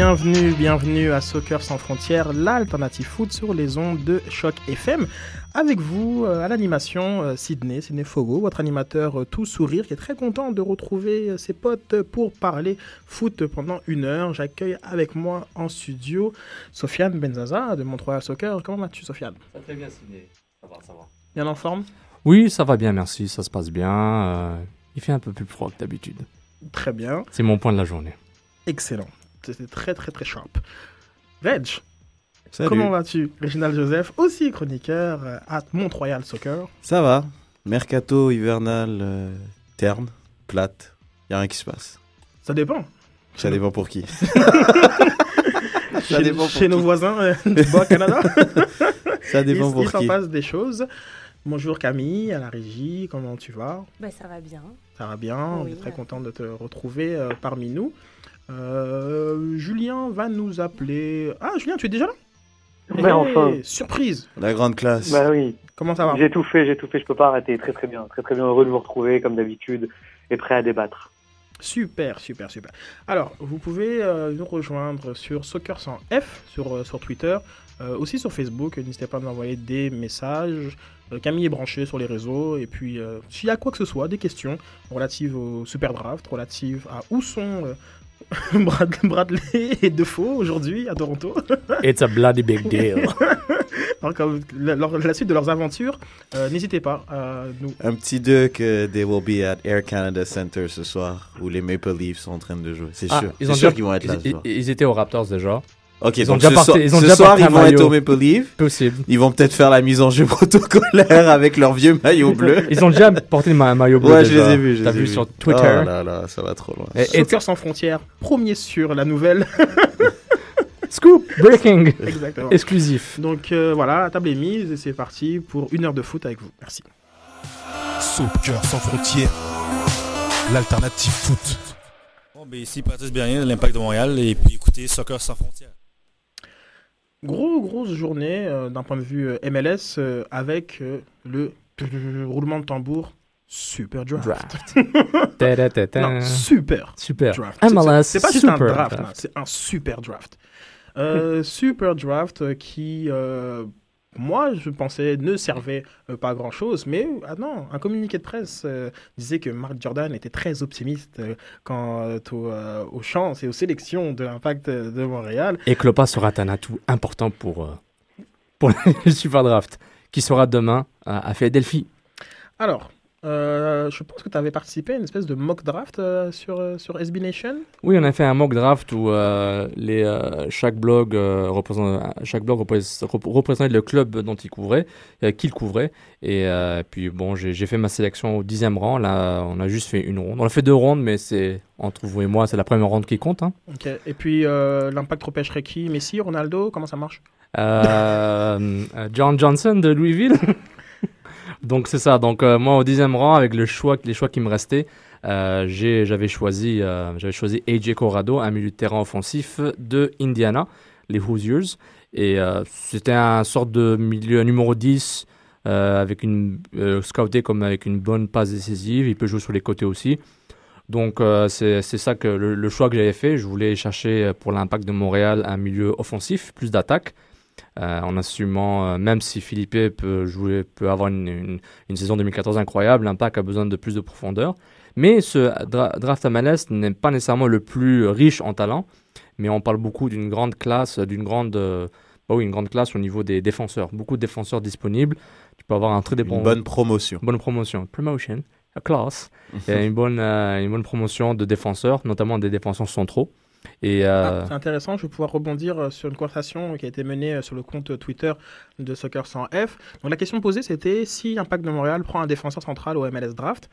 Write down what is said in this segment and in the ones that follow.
Bienvenue, bienvenue à Soccer sans frontières, l'alternative foot sur les ondes de Choc FM. Avec vous euh, à l'animation, euh, Sydney, Sydney Fogo, votre animateur euh, tout sourire, qui est très content de retrouver ses potes pour parler foot pendant une heure. J'accueille avec moi en studio Sofiane Benzaza de Montreal Soccer. Comment vas-tu, Sofiane? Ça va très bien, Sidney. Ça va, ça va. Bien en forme? Oui, ça va bien, merci. Ça se passe bien. Euh, il fait un peu plus froid que d'habitude. Très bien, C'est mon point de la journée. excellent. C'était très très très sharp. Salut. comment vas-tu Réginald Joseph, aussi chroniqueur euh, à Mont-Royal Soccer. Ça va. Mercato hivernal euh, terne, plate. Y a rien qui se passe. Ça dépend. Ça dépend pour qui. chez, dépend pour chez nos qui. voisins euh, du Bas-Canada. Ça dépend il pour il s'en qui. passe des choses. Bonjour Camille, à la régie, comment tu vas? Bah, ça va bien. Ça va bien, on est très content de te retrouver euh, parmi nous. Euh, Julien va nous appeler. Ah, Julien, tu es déjà là Mais enfin. Surprise La grande classe. Bah oui, Comment ça va j'ai tout fait, j'ai tout fait, je peux pas arrêter. Très très bien, très très bien heureux de vous retrouver comme d'habitude et prêt à débattre. Super, super, super. Alors, vous pouvez euh, nous rejoindre sur Soccer sans F sur, euh, sur Twitter, euh, aussi sur Facebook. N'hésitez pas à nous envoyer des messages. Euh, Camille est branchée sur les réseaux. Et puis, euh, s'il y a quoi que ce soit, des questions relatives au Super Draft, relatives à où sont euh, Bradley et Defoe aujourd'hui à Toronto. It's a bloody big deal. Alors, comme la, leur- la suite de leurs aventures, euh, n'hésitez pas à nous. Un petit deux que they will be at Air Canada Center ce soir où les Maple Leafs sont en train de jouer. C'est Ah, sûr. ils C'est ont sûr qu'ils vont être là ils, ce soir. ils étaient aux Raptors déjà. Ok, ils ont donc déjà ce ils ont ce déjà soir, ils vont être maillot. au Maple Leafs. Possible. Ils vont peut-être faire la mise en jeu protocolaire avec leur vieux maillot bleu. Ils ont déjà porté le ma- maillot bleu. Ouais, je les ai vus. je T'as vu vus. sur Twitter. Oh là là, ça va trop loin. Et- et- Soccer sans frontières, premier sur la nouvelle. Scoop, breaking, Exactement. exclusif. Donc euh, voilà, la table est mise et c'est parti pour une heure de foot avec vous. Merci. Soccer sans frontières, l'alternative foot. Bon, ben ici, Patrice Bernier de l'Impact de Montréal et puis écoutez Soccer sans frontières. Gros, grosse journée euh, d'un point de vue euh, MLS euh, avec euh, le roulement de tambour Super Draft. Draft. Non, Super Super. Draft. C'est- MLS, C'est pas juste un Super draft, Draft. c'est un Super Draft. Euh, super Draft qui, euh, moi, je pensais ne servait euh, pas à grand chose, mais ah non, un communiqué de presse euh, disait que Mark Jordan était très optimiste euh, quant au, aux chances et aux sélections de l'Impact de Montréal. Et Klopp sera un atout important pour, pour le Super Draft, qui sera demain à, à Philadelphie. Alors, euh, je pense que tu avais participé à une espèce de mock draft euh, sur, euh, sur SB Nation. Oui, on a fait un mock draft où les, chaque blog, représente, chaque blog représ- rep- représentait le club dont il couvrait, qu'il couvrait. Et puis bon, j'ai fait ma sélection au dixième rang. Là, on a juste fait une ronde. On a fait deux rondes, mais c'est entre vous et moi, c'est la première ronde qui compte. hein. Et puis, l'Impact repêcherait qui? Messi, Ronaldo? Comment ça marche? John Johnson de Louisville. Donc c'est ça. Donc euh, moi au dixième rang avec les choix qui me restaient, euh, j'avais choisi, euh, AJ Corrado, un milieu de terrain offensif de Indiana, les Hoosiers, et c'était un sorte de milieu numéro 10 euh, avec une scouté comme avec une bonne passe décisive. Il peut jouer sur les côtés aussi. Donc c'est ça que le, le choix que j'avais fait. Je voulais chercher pour l'Impact de Montréal un milieu offensif, plus d'attaque. Euh, en assumant, euh, même si Philippe peut jouer, peut avoir une, une, une saison 2014 incroyable, l'Impact a besoin de plus de profondeur. Mais ce dra- draft MLS n'est pas nécessairement le plus riche en talent, mais on parle beaucoup d'une grande classe, d'une grande, euh, bah oui, une grande classe au niveau des défenseurs. Beaucoup de défenseurs disponibles. Tu peux avoir un très Une bonne promotion. bonne promotion, promotion, a class, une bonne, euh, une bonne promotion de défenseurs, notamment des défenseurs centraux. Et euh, Ah, C'est intéressant, je vais pouvoir rebondir euh, sur une conversation qui a été menée euh, sur le compte Twitter de Soccer 100F. Donc la question posée c'était si Impact de Montréal prend un défenseur central au MLS Draft,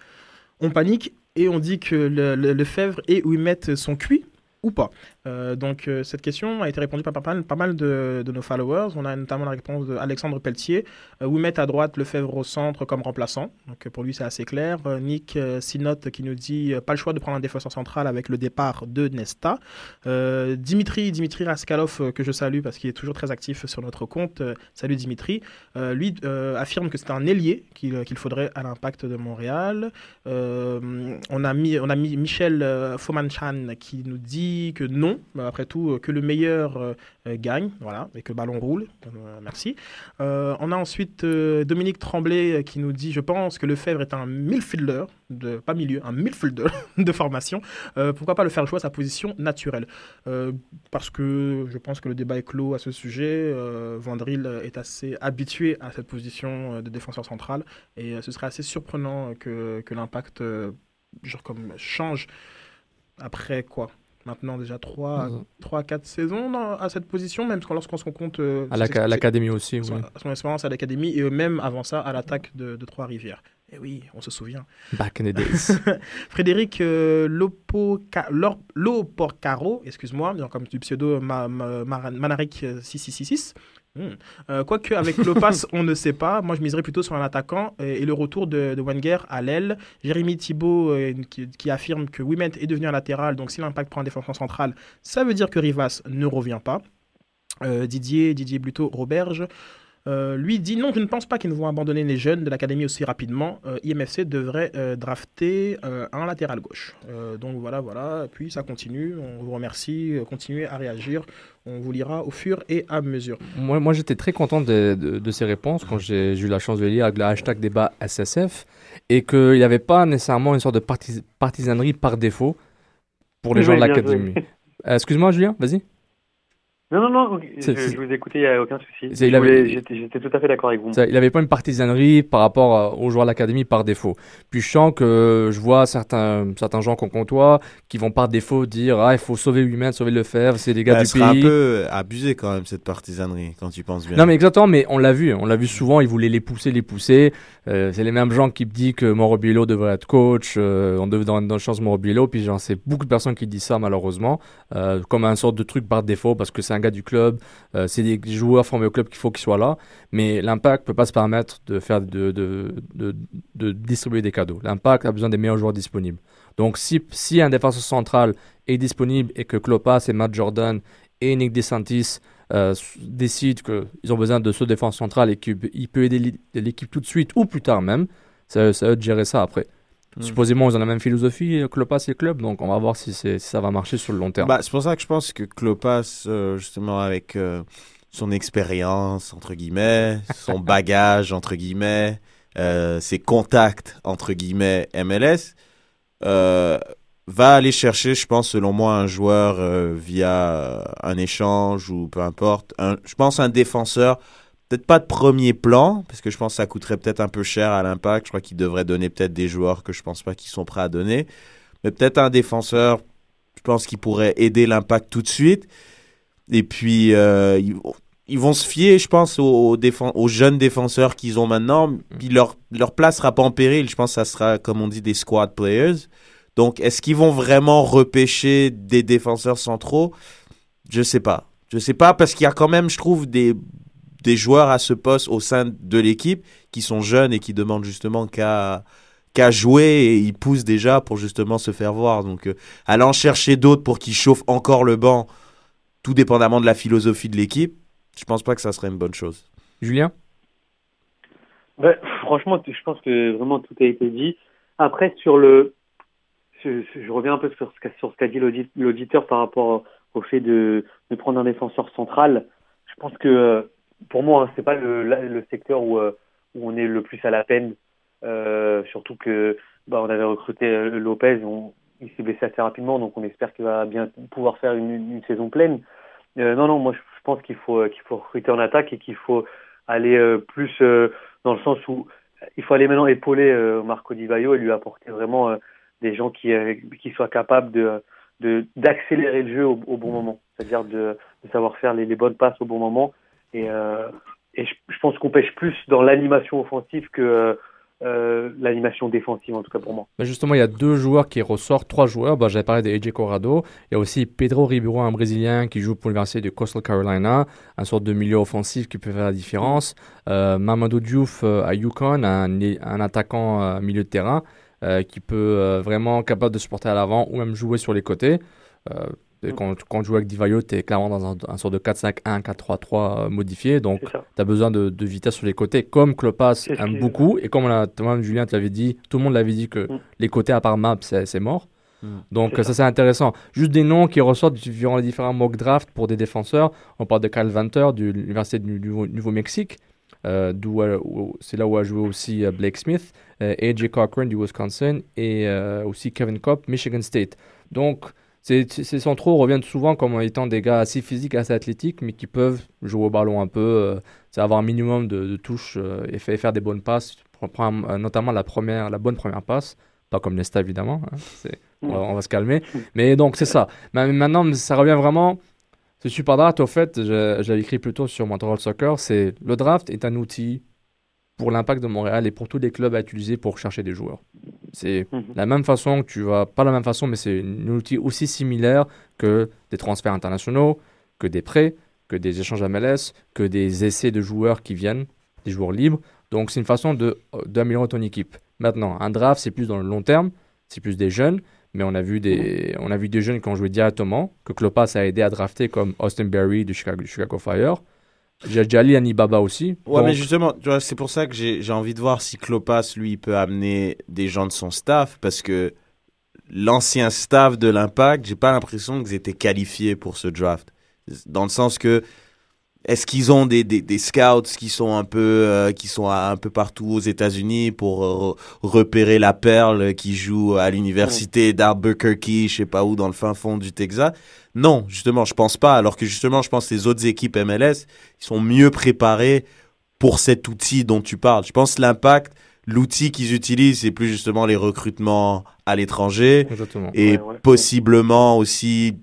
on panique et on dit que le, le, Lefebvre et où ils mettent son cuit ou pas? Euh, Donc euh, cette question a été répondue par pas mal, de, nos followers. On a notamment la réponse d'Alexandre Pelletier. Euh, Ouimet à droite, Lefebvre au centre comme remplaçant? Donc euh, pour lui c'est assez clair. Nick Sinotte qui nous dit pas le choix de prendre un défenseur central avec le départ de Nesta. Dimitri, Dimitri Raskalov que je salue parce qu'il est toujours très actif sur notre compte. Salut Dimitri. Lui affirme que c'est un ailier qu'il faudrait à l'impact de Montréal. On, a mis, on a mis Michel Fomanchan qui nous dit que non, mais après tout, euh, que le meilleur euh, euh, gagne, voilà, et que le ballon roule. Merci. On a ensuite Dominique Tremblay qui nous dit Je pense que Lefebvre est un midfielder, de, pas milieu, un midfielder de formation. Pourquoi pas le faire jouer à sa position naturelle? Parce que je pense que le débat est clos à ce sujet. Vandril est assez habitué à cette position de défenseur central et ce serait assez surprenant que, que l'impact genre comme change après quoi Maintenant déjà 3 Mhm. 3 4 saisons dans- à cette position même lorsqu'on se compte euh, À l'académie aussi, son, oui. son expérience à l'académie et même avant ça à l'attaque de, de Trois-Rivières. Et oui, on se souvient. Back in the days. Frédéric euh, Loporcaro, excuse-moi, bien comme du pseudo Ma- Ma- Mara- Manaric euh, 6666. Hmm. Euh, Quoique avec Lopas, on ne sait pas. Moi, je miserais plutôt sur un attaquant et le retour de, de Wenger à l'aile. Jérémy Thibault euh, qui, qui affirme que Wimet est devenu un latéral. Donc, si l'impact prend un défenseur central, ça veut dire que Rivas ne revient pas. Euh, Didier, Didier Bluto, Roberge. Euh, lui dit non, je ne pense pas qu'ils vont abandonner les jeunes de l'académie aussi rapidement. Euh, IMFC devrait euh, drafter euh, un latéral gauche. Euh, donc voilà, voilà. Puis ça continue. On vous remercie. Continuez à réagir. On vous lira au fur et à mesure. Moi, moi j'étais très content de, de- de ces réponses quand j'ai eu la chance de lire avec le hashtag débat SSF et qu'il n'y avait pas nécessairement une sorte de partis- partisanerie par défaut pour les Oui, gens de l'académie. Euh, Excuse-moi, Julien, vas-y. Non, non, non, je, vous écoutais, il n'y a aucun souci. J'étais tout à fait d'accord avec vous. Il n'avait pas une partisanerie par rapport euh, aux joueurs de l'académie par défaut. Puis je sens que je vois certains, certains gens qu'on côtoie qui vont par défaut dire Ah, il faut sauver 8 mètres, sauver le fer, c'est les gars Elle du serait pays. un peu abusé quand même cette partisanerie quand tu penses bien. Non mais exactement, mais on l'a vu, on l'a vu souvent, ils voulaient les pousser, les pousser. Euh, c'est les mêmes gens qui me disent que Mauro Biello devrait être coach, euh, on devait donner une chance Mauro Biello, puis j'en sais beaucoup de personnes qui disent ça malheureusement, euh, comme un sorte de truc par défaut parce que c'est un gars du club, euh, c'est des joueurs formés au club qu'il faut qu'ils soient là, mais l'Impact peut pas se permettre de faire de, de, de, distribuer des cadeaux. L'Impact a besoin des meilleurs joueurs disponibles. Donc si, si un défenseur central est disponible et que Klopas et Matt Jordan et Nick DeSantis euh, décident qu'ils ont besoin de ce défense central et qu'il peut aider l'é- l'équipe tout de suite ou plus tard même, ça, ça eux de gérer ça après. Hmm. Supposément, ils ont la même philosophie, euh, Klopas et le club, donc on va voir si, ça va marcher sur le long terme. Bah, c'est pour ça que je pense que Klopas, euh, justement, avec euh, son expérience, entre guillemets, son bagage, entre guillemets, euh, ses contacts, entre guillemets, MLS, euh, va aller chercher, je pense, selon moi, un joueur euh, via euh, un échange ou peu importe. Un, je pense un défenseur, peut-être pas de premier plan, parce que je pense que ça coûterait peut-être un peu cher à l'impact. Je crois qu'il devrait donner peut-être des joueurs que je pense pas qu'ils sont prêts à donner. Mais peut-être un défenseur je pense qu'ils pourraient aider l'impact tout de suite. Et puis, euh, ils, ils vont se fier, je pense, aux, aux, défen- aux jeunes défenseurs qu'ils ont maintenant. Puis leur, leur place sera pas en péril. Je pense que ça sera, comme on dit, des squad players. Donc, est-ce qu'ils vont vraiment repêcher des défenseurs centraux? Je sais pas. Je sais pas parce qu'il y a quand même, je trouve, des, des joueurs à ce poste au sein de l'équipe qui sont jeunes et qui demandent justement qu'à qu'à jouer et ils poussent déjà pour justement se faire voir. Donc, euh, aller en chercher d'autres pour qu'ils chauffent encore le banc, tout dépendamment de la philosophie de l'équipe, je pense pas que ça serait une bonne chose. Julien? Ben, franchement, je pense que vraiment tout a été dit. Après, sur le, je, je reviens un peu sur ce qu'a sur ce qu'a dit l'audit- l'auditeur par rapport au fait de, de prendre un défenseur central. Je pense que euh, pour moi, hein, c'est pas le, le secteur où, euh, où on est le plus à la peine. Euh, surtout que bah, on avait recruté euh, Lopez, on, il s'est blessé assez rapidement, donc on espère qu'il va bien pouvoir faire une, une saison pleine. Euh, non, non, moi je, pense qu'il faut qu'il faut recruter en attaque et qu'il faut aller euh, plus euh, dans le sens où il faut aller maintenant épauler Marco Di Vaio et lui apporter vraiment des gens qui qui soient capables de de d'accélérer le jeu au, au bon moment, c'est-à-dire de, de savoir faire les, les bonnes passes au bon moment et euh, je, pense qu'on pêche plus dans l'animation offensive que euh, l'animation défensive, en tout cas pour moi. Justement, il y a deux joueurs qui ressortent, trois joueurs. Bah, J'avais parlé de AJ Corrado. Il y a aussi Pedro Ribeiro, un Brésilien qui joue pour l'Université de Coastal Carolina, un sorte de milieu offensif qui peut faire la différence. Euh, Mamadou Diouf euh, à Yukon, un, un attaquant euh, milieu de terrain euh, qui peut euh, vraiment capable de se porter à l'avant ou même jouer sur les côtés. Mm. quand, quand tu joues avec Divayo, tu es clairement dans un, un sort de 4-5-1, 4-3-3 euh, modifié. Donc, tu as besoin de, de vitesse sur les côtés, comme Klopas aime qui- beaucoup. Et comme on a, toi-même, Julien, tu l'avais dit, tout le monde l'avait dit que Mm. les côtés à part map, c'est mort. Mm. Donc, ça, c'est intéressant. Juste des noms qui ressortent durant les différents mock drafts pour des défenseurs. On parle de Kyle Venter de l'Université du Nouveau- Nouveau-Mexique. euh, d'où, euh, c'est là où a joué aussi euh, Blake Smith, euh, AJ Cochran du Wisconsin et euh, aussi Kevin Kopp, Michigan State. Donc, ces, ces reviennent souvent comme étant des gars assez physiques, assez athlétiques, mais qui peuvent jouer au ballon un peu, euh, avoir un minimum de, touches euh, et fa- faire des bonnes passes, euh, notamment la, première, la bonne première passe, pas comme Nesta évidemment, hein, on, va, se calmer. Mais donc c'est ça. Maintenant, ça revient vraiment. Ce super draft, au fait, j'avais écrit plutôt sur Montreal Soccer, c'est le draft est un outil pour l'impact de Montréal et pour tous les clubs à utiliser pour chercher des joueurs. C'est Mhm. la même façon que tu vas, pas la même façon, mais c'est un outil aussi similaire que des transferts internationaux, que des prêts, que des échanges MLS, que des essais de joueurs qui viennent, des joueurs libres. Donc c'est une façon de d'améliorer ton équipe. Maintenant, un draft, c'est plus dans le long terme, c'est plus des jeunes, mais on a vu des, on a vu des jeunes qui ont joué directement, que Klopas a aidé à drafter comme Austin Berry du Chicago, du Chicago Fire. J'ai Jali Anibaba aussi. Ouais, mais justement, tu vois, c'est pour ça que j'ai j'ai envie de voir si Klopas, lui, il peut amener des gens de son staff, parce que l'ancien staff de l'Impact, j'ai pas l'impression qu'ils étaient qualifiés pour ce draft. Dans le sens que, est-ce qu'ils ont des, des, des scouts qui sont un peu, euh, qui sont un peu partout aux États-Unis pour euh, re- repérer la perle qui joue à l'université d'Albuquerque, je sais pas où, dans le fin fond du Texas? Non, justement, je pense pas. Alors que justement, je pense que les autres équipes MLS, ils sont mieux préparés pour cet outil dont tu parles. Je pense que l'impact, l'outil qu'ils utilisent, c'est plus justement les recrutements à l'étranger Exactement. et Ouais, ouais. possiblement aussi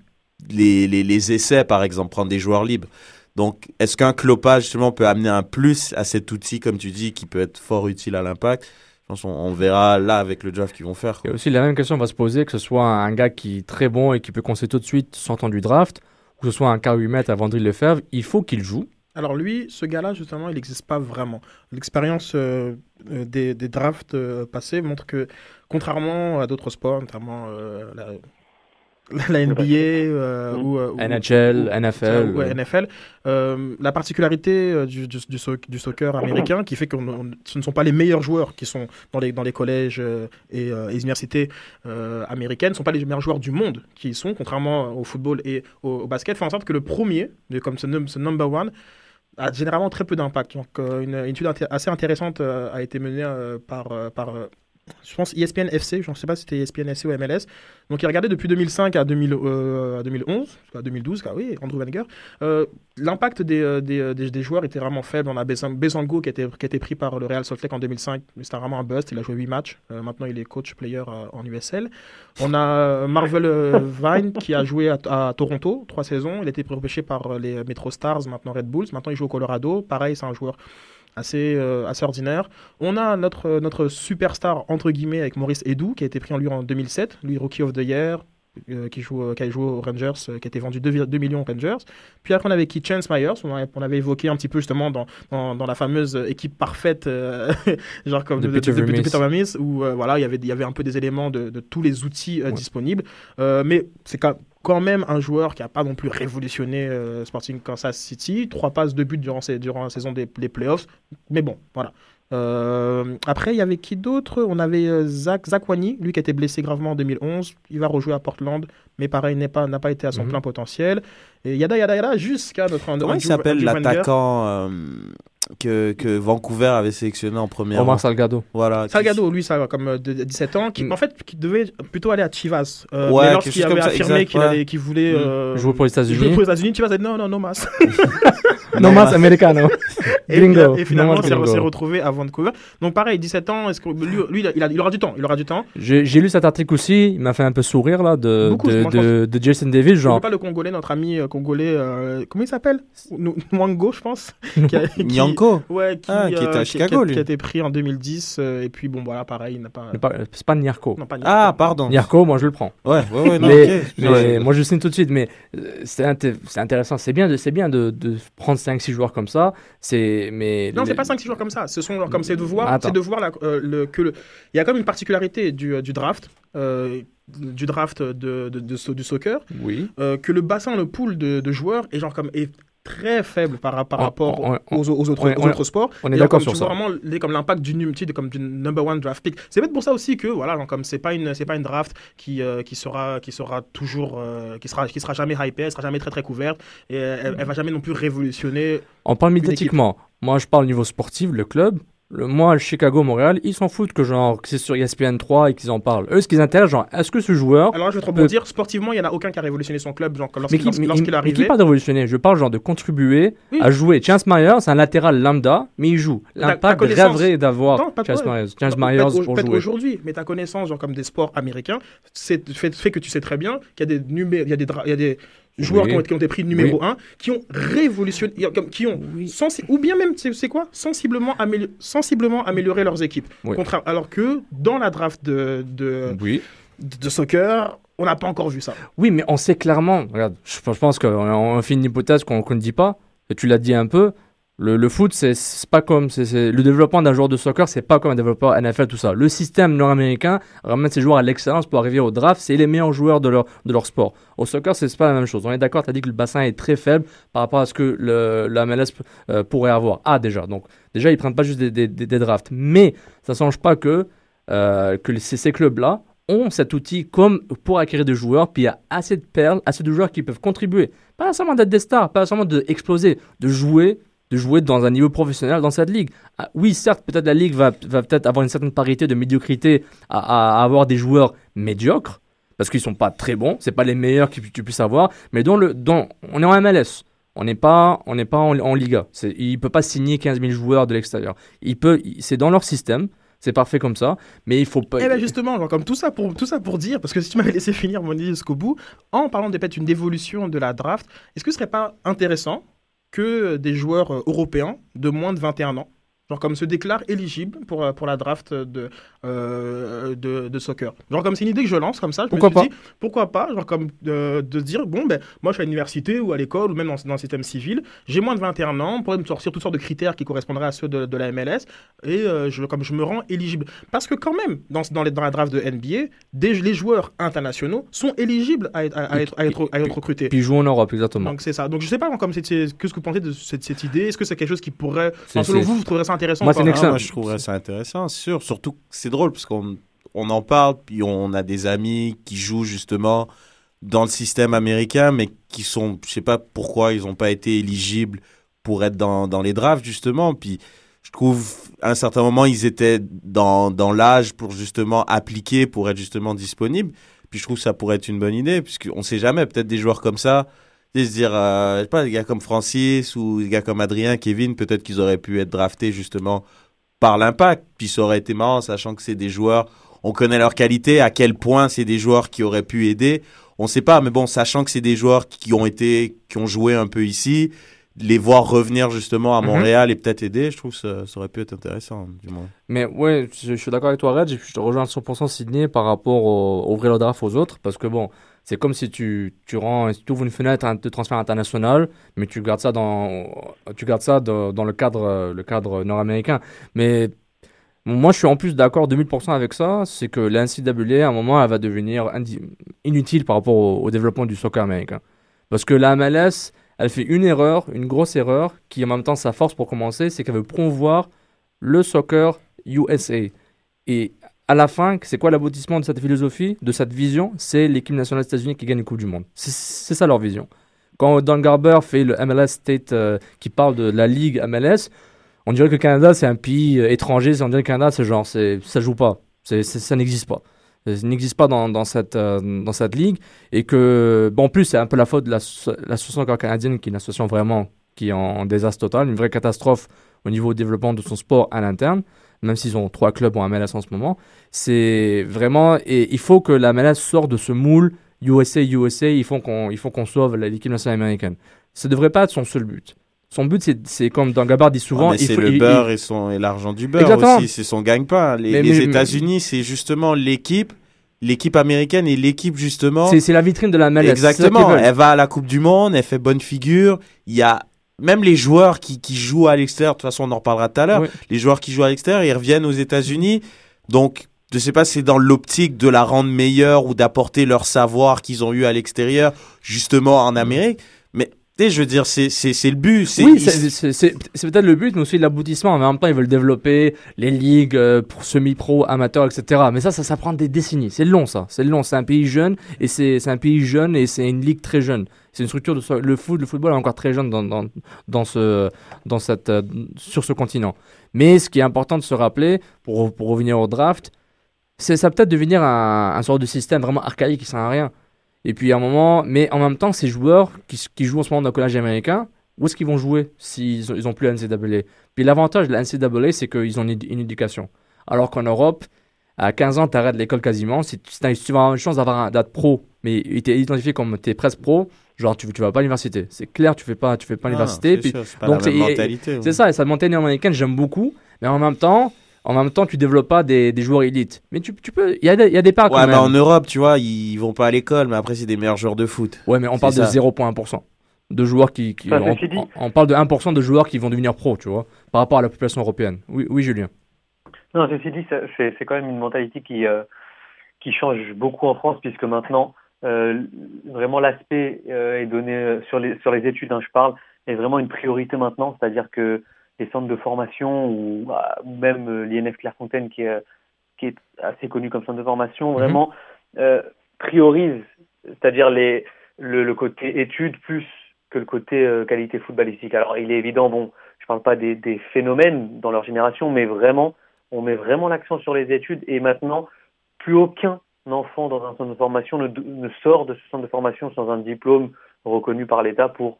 les, les, les essais, par exemple, prendre des joueurs libres. Donc, est-ce qu'un Klopas, justement, peut amener un plus à cet outil, comme tu dis, qui peut être fort utile à l'impact? Je pense qu'on on verra là avec le draft qu'ils vont faire. Et quoi. aussi, la même question va se poser, que ce soit un gars qui est très bon et qui peut conseiller tout de suite sortant du draft, ou que ce soit un cas 8 mètres à Vendry Lefebvre, il faut qu'il joue. Alors lui, ce gars-là, justement, il n'existe pas vraiment. L'expérience euh, euh, des, des drafts euh, passés montre que, contrairement à d'autres sports, notamment euh, la, la NBA euh, Mm. ou, euh, ou- NHL, ou- NFL. ou NFL, euh, la particularité du, du, du soc- du soccer américain qui fait que ce ne sont pas les meilleurs joueurs qui sont dans les, dans les collèges et euh, les universités euh, américaines, ne sont pas les meilleurs joueurs du monde qui y sont, contrairement au football et au, au basket, fait en sorte que le premier, comme ce, num- ce number one, a généralement très peu d'impact. Donc, euh, une, une étude inté- assez intéressante euh, a été menée euh, par, euh, par euh, je pense, ESPN FC, je ne sais pas si c'était ESPN FC ou MLS. Donc, il regardait depuis 2005 à, 2000, euh, à 2011, à 2012, car oui, Andrew Wenger. Euh, L'impact des, euh, des, joueurs était vraiment faible. On a Bezang- Bezango qui été, qui été pris par le Real Salt Lake en 2005. C'était vraiment un bust. Il a joué 8 matchs. Maintenant, il est coach player euh, en USL. On a Marvel Vine qui a joué à, à Toronto trois saisons. Il a été repêché par les Metro Stars, maintenant Red Bulls. Maintenant, il joue au Colorado. Pareil, c'est un joueur assez, euh, assez ordinaire. On a notre, notre superstar, entre guillemets, avec Maurice Edou, qui a été pris en lui en 2007. Lui, Rookie of the Year, euh, qui, joue, euh, qui a joué aux Rangers, euh, qui a été vendu 2, 2 millions aux Rangers. Puis après, on avait qui Chance Myers, on, avait- on avait évoqué un petit peu justement dans, dans, dans la fameuse équipe parfaite, euh, genre comme De de, Peter de- de-. Peter Vermees, où euh, voilà, il y avait, il y avait un peu des éléments de, tous les outils euh, Ouais. disponibles. Euh, mais c'est quand quand même un joueur qui n'a pas non plus révolutionné euh, Sporting Kansas City. Trois passes, deux buts durant, ces- durant la saison des les playoffs. Mais bon, voilà. Euh, après, il y avait qui d'autre? On avait euh, Zach, Zach Wani, lui qui a été blessé gravement en 2011. Il va rejouer à Portland, mais pareil, n'est pas- n'a pas été à son Mhm. plein potentiel. Et yada, yada, yada, jusqu'à notre Comment il s'appelle l'attaquant que, que Vancouver avait sélectionné en première Omar Salgado. Voilà. Salgado, lui, ça, comme euh, de de 17 ans, qui Mm. en fait qui devait plutôt aller à Chivas. Euh, Ouais, mais lorsqu'il avait affirmé qu'il ouais. voulait Mm. euh, Jouer pour les jouer États-Unis. pour les États-Unis, Chivas a dit non, non, no mas. No más americano. Et, Gringo. et finalement, No il s'est retrouvé à Vancouver. Donc pareil, 17 ans, est-ce que lui, lui, il, a- aura du temps, il aura du temps. J'ai lu cet article aussi, il m'a fait un peu sourire là de, Beaucoup, de, moi, de, de Jason Davis, Je genre pas le Congolais, notre ami euh, congolais, comment il s'appelle? Mwango, je pense. qui a- qui- Nyango Franco. Ouais, qui, Ah, qui était à euh, Chicago, a, lui. qui a été pris en 2010. euh, et puis, bon, voilà, pareil, il n'a pas. C'est pas- C'est pas Nyarko. Non, pas Ah, pardon. Nyarko, moi je le prends. Ouais, ouais, ouais, non, mais, ok. mais Ouais. moi je signe tout de suite. Mais euh, c'est inté- c'est intéressant. C'est bien, de, c'est bien de, de prendre 5-6 joueurs comme ça. C'est, mais Non, c'est les- pas 5-6 joueurs comme ça. Ce sont genre comme c'est de voir, c'est de voir la- euh, le, que le. Il y a comme une particularité du, euh, du draft, euh, du draft de, de- du soccer, Oui. euh, que le bassin, le pool de, de joueurs est genre comme est très faible par, par On- rapport on- on- aux, aux autres, aux sports. On est d'accord sur tu ça. vois vraiment les- comme l'impact du, comme du number one draft pick. C'est peut-être pour ça aussi que voilà, genre comme c'est pas une c'est pas une draft qui euh, qui sera qui sera toujours euh, qui sera qui sera jamais hypée, elle sera jamais très très couverte et elle, elle va jamais non plus révolutionner. On parle médiatiquement. Moi, je parle au niveau sportif, le club. Le, moi, Chicago, Montréal, ils s'en foutent que genre que c'est sur ESPN 3 et qu'ils en parlent. Eux, ce qui les intéresse, genre, est-ce que ce joueur. Alors là, je vais te rebondir. Sportivement, il y en a aucun qui a révolutionné son club genre, lorsqu'il qui, lorsqu'il- mais- qui parle de révolutionner? Je parle genre de contribuer Oui. à jouer. Chance Myers, c'est un latéral lambda, mais il joue. L'impact rêverait d'avoir Chance. Myers, Chance Myers pour jouer. aujourd'hui, mais ta connaissance genre comme des sports américains, fait, fait que tu sais très bien qu'il y a des numé- il y a des dra- il y a des joueurs Oui. qui, ont, qui ont été pris numéro 1 qui ont révolutionné qui ont sensi- ou bien même c'est quoi? Sensiblement amélioré, sensiblement amélioré leurs équipes. Oui. Contraire- alors que dans la draft de de, Oui. de soccer, on n'a pas encore vu ça. Oui, mais on sait clairement. Regarde, je, je pense qu'on on fait une hypothèse qu'on qu'on ne dit pas. Et tu l'as dit un peu. Le, foot, c'est pas comme. le développement d'un joueur de soccer, c'est pas comme un développeur NFL, tout ça. Le système nord-américain ramène ses joueurs à l'excellence pour arriver au draft. C'est les meilleurs joueurs de leur, sport. Au soccer, c'est pas la même chose. On est d'accord, tu as dit que le bassin est très faible par rapport à ce que le, la MLS euh, pourrait avoir. Ah, déjà. Donc, déjà, ils prennent pas juste des, drafts. Mais ça ne change pas que, euh, ces clubs-là ont cet outil comme pour acquérir des joueurs, puis il y a assez de perles, assez de joueurs qui peuvent contribuer. Pas seulement d'être des stars, pas seulement d'exploser, de jouer, de jouer dans un niveau professionnel dans cette ligue. Ah, oui, certes, peut-être la ligue va, va peut-être avoir une certaine parité de médiocrité à, avoir des joueurs médiocres, parce qu'ils sont pas très bons, c'est pas les meilleurs que tu puisses avoir, mais dans le, dans, on est en MLS. On n'est pas, on n'est pas en, Liga. Il peut pas signer 15 000 joueurs de l'extérieur. Il peut, c'est dans leur système. C'est parfait comme ça, mais il faut pas. Et bien justement, genre, comme tout ça pour tout ça pour dire, parce que si tu m'avais laissé finir mon idée jusqu'au bout, en parlant de peut-être une dévolution de la draft, est-ce que ce serait pas intéressant que des joueurs euh, européens de moins de 21 ans, genre comme se déclarent éligibles pour, euh, pour la draft de, euh, de, de soccer Genre comme c'est une idée que je lance comme ça, je Pourquoi me suis pas? dit, pourquoi pas, genre comme de se dire, bon ben moi je suis à l'université ou à l'école ou même dans, dans le système civil, j'ai moins de 21 ans, on pourrait me sortir toutes sortes de critères qui correspondraient à ceux de, de la MLS et euh, je, comme je me rends éligible. Parce que quand même, dans, dans, les, dans la draft de NBA, des, les joueurs internationaux sont éligibles à être, à, à être, à être, recrutés. Puis jouer en Europe, exactement. Donc c'est ça. Donc je sais pas comme c'est, qu'est-ce que vous pensez de cette, cette idée? Est-ce que c'est quelque chose qui pourrait, enfin, selon vous, vous trouverez ça intéressant Moi, c'est une Ah, excellent. moi, je trouverais ça intéressant, sûr. Surtout que c'est drôle parce qu'on on en parle, puis on a des amis qui jouent justement dans le système américain, mais qui sont, je sais pas pourquoi ils n'ont pas été éligibles pour être dans, dans les drafts, justement. Puis je trouve, à un certain moment, ils étaient dans, dans l'âge pour justement appliquer, pour être justement disponibles. Puis je trouve que ça pourrait être une bonne idée, puisqu'on sait jamais, peut-être des joueurs comme ça, sais, se dire, euh, je sais pas, des gars comme Francis ou des gars comme Adrien, Kevin, peut-être qu'ils auraient pu être draftés justement par l'impact. Puis ça aurait été marrant, sachant que c'est des joueurs, on connaît leur qualité, à quel point c'est des joueurs qui auraient pu aider. On sait pas, mais bon, sachant que c'est des joueurs qui ont été, qui ont joué un peu ici, les voir revenir justement à Mhm. Montréal et peut-être aider, je trouve que ça, ça aurait pu être intéressant, du moins. Mais ouais, je, je suis d'accord avec toi, Red. Je, je te rejoins à 100% Sydney par rapport au ouvrir le draft aux autres. Parce que bon, c'est comme si tu, tu, ouvres une fenêtre de transfert international, mais tu gardes ça dans, le cadre, nord-américain. Mais moi, je suis en plus d'accord 2000% avec ça. C'est que la NCAA, à un moment, elle va devenir inutile par rapport au, au développement du soccer américain. Parce que la MLS, elle fait une erreur, une grosse erreur, qui en même temps sa force pour commencer, c'est qu'elle veut promouvoir le soccer USA. Et à la fin, c'est quoi l'aboutissement de cette philosophie, de cette vision? C'est l'équipe nationale des États-Unis qui gagne le Coupe du Monde. C'est- ça leur vision. Quand Don Garber fait le MLS State euh, qui parle de la ligue MLS, on dirait que le Canada c'est un pays euh, étranger. On dirait que le Canada c'est genre, ça joue pas, ça n'existe pas. Ça n'existe pas dans, cette, euh, dans cette ligue. Et que, bon, en plus, c'est un peu la faute de l'asso- l'association canadienne qui est une association vraiment qui est en désastre total, une vraie catastrophe au niveau du développement de son sport à l'interne, même s'ils ont trois clubs en MLS en ce moment. C'est vraiment. Et il faut que la MLS sorte de ce moule USA, USA. Il faut qu'on il faut qu'on sauve la- l'équipe nationale américaine. Ça devrait pas être son seul but. Son but, c'est- c'est comme dans Gabbard dit souvent, il c'est le il- beurre il- et, son, et l'argent du beurre Exactement. aussi, c'est son gagne-pain. Les, États-Unis, c'est justement l'équipe, l'équipe américaine et l'équipe justement. c'est c'est la vitrine de la MLS. Exactement. Elle va à la Coupe du Monde, elle fait bonne figure. Il y a même les joueurs qui, qui jouent à l'extérieur. De toute façon, on en reparlera tout à l'heure. Oui. Les joueurs qui jouent à l'extérieur, ils reviennent aux États-Unis. Donc, je sais pas si c'est dans l'optique de la rendre meilleure ou d'apporter leur savoir qu'ils ont eu à l'extérieur, justement en Amérique. Mais sais, je veux dire, c'est le but. C'est Oui, c'est- peut-être le but, mais aussi l'aboutissement. En même temps, ils veulent développer les ligues euh, pour semi-pro, amateurs, etc. Mais ça, ça, ça prend des décennies. C'est long, ça. C'est long. C'est un pays jeune et c'est un pays jeune et c'est une ligue très jeune. C'est une structure de le foot, le football est encore très jeune dans dans dans ce dans cette euh, sur ce continent. Mais ce qui est important de se rappeler pour pour revenir au draft, c'est ça peut-être devenir un, un sort de système vraiment archaïque qui sert à rien. Et puis à un moment, mais en même temps, ces joueurs qui, jouent en ce moment dans le collège américain, où est-ce qu'ils vont jouer s'ils ont, ils ont plus la NCAA Puis l'avantage de la NCAA, c'est qu'ils ont une, éd- une éducation. Alors qu'en Europe, à 15 ans, tu arrêtes l'école quasiment. Si tu, vas avoir une chance d'avoir un- d'être pro, mais tu es identifié comme tu es presque pro, genre tu, tu vas pas à l'université. C'est clair, tu fais pas, tu fais pas Ah, l'université. c'est ça, et cette mentalité américaine, j'aime beaucoup. Mais en même temps, en même temps, tu développes pas des, des joueurs élites. Mais tu, tu peux, il y a, des- il y a des parts quand Ouais, mais même. en Europe, tu vois, ils vont pas à l'école, mais après, c'est des meilleurs joueurs de foot. Ouais, mais on parle de ça. 0,1% de joueurs qui. qui Ça, on, on- on parle de 1% de joueurs qui vont devenir pro, tu vois, par rapport à la population européenne. Oui, oui Julien. Non, ceci dit, c'est c'est quand même une mentalité qui, euh, qui change beaucoup en France, puisque maintenant, euh, vraiment l'aspect euh, est donné sur les, sur les études, hein, je parle, est vraiment une priorité maintenant, c'est-à-dire que les centres de formation ou, bah, ou même euh, l'INF Clairefontaine, qui est, qui est assez connu comme centre de formation, vraiment euh, priorise, c'est-à-dire les, le, le côté études plus que le côté euh, qualité footballistique. Alors, il est évident, bon, je parle pas des, des phénomènes dans leur génération, mais vraiment, on met vraiment l'accent sur les études et maintenant, plus aucun enfant dans un centre de formation ne, ne sort de ce centre de formation sans un diplôme reconnu par l'État pour euh,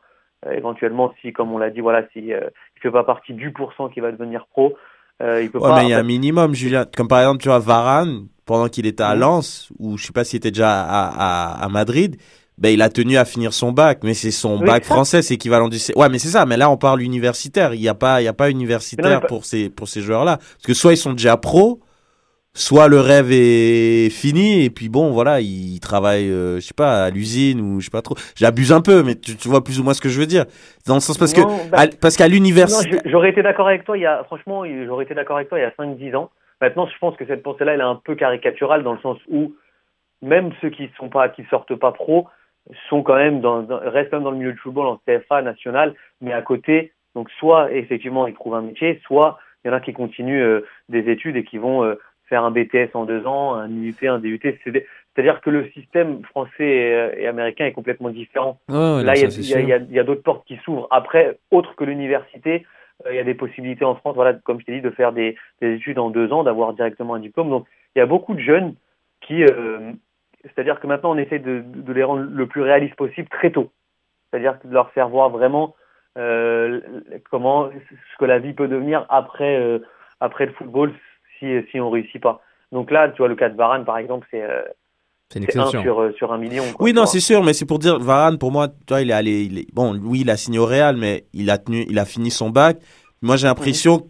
éventuellement, si, comme on l'a dit, voilà, si euh, il fait pas partie du pourcent qui va devenir pro, euh, il peut Ouais, pas. mais il y a un minimum, Julien. Comme par exemple, tu vois, Varane, pendant qu'il était à Mhm. Lens, ou je sais pas s'il était déjà à, à, à Madrid, ben, il a tenu à finir son bac, mais c'est son Oui, bac ça. français, c'est équivalent du. Ouais, mais c'est ça, mais là, on parle universitaire. Il n'y a pas, il y a pas universitaire non, mais pour ces, pour ces joueurs-là. Parce que soit ils sont déjà pros, soit le rêve est fini, et puis bon, voilà, ils travaillent, euh, je sais pas, à l'usine, ou je sais pas trop. J'abuse un peu, mais tu, tu vois plus ou moins ce que je veux dire. Dans le sens, parce que, Non, bah, à- parce qu'à l'université, j'aurais été d'accord avec toi il y a, franchement, j'aurais été d'accord avec toi il y a 5-10 ans. Maintenant, je pense que cette pensée-là, elle est un peu caricaturale dans le sens où même ceux qui sont pas, qui sortent pas pro, sont quand même dans, dans- restent quand même dans le milieu du football en CFA national, mais à côté, donc soit effectivement ils trouvent un métier, soit il y en a qui continuent euh, des études et qui vont euh, faire un BTS en deux ans, un IUT, un DUT. C'est-à-dire que le système français et, euh, américain est complètement différent. Là, il y a, il y d'autres portes qui s'ouvrent. Après, autre que l'université, euh, il y a des possibilités en France, voilà, comme je t'ai dit, de faire des, des études en deux ans, d'avoir directement un diplôme. Donc, il y a beaucoup de jeunes qui, euh, c'est-à-dire que maintenant, on essaie de, de les rendre le plus réaliste possible très tôt. C'est-à-dire de leur faire voir vraiment euh, comment, ce que la vie peut devenir après, euh, après le football si, si on réussit pas. Donc là, tu vois, le cas de Varane, par exemple, c'est euh, C'est un sur, euh, sur un million. quoi, Oui, non, c'est sûr, mais c'est pour dire, Varane, pour moi, tu vois, il est allé, il est, bon, oui, il a signé au Real, mais il a tenu, il a fini son bac. Moi, j'ai l'impression,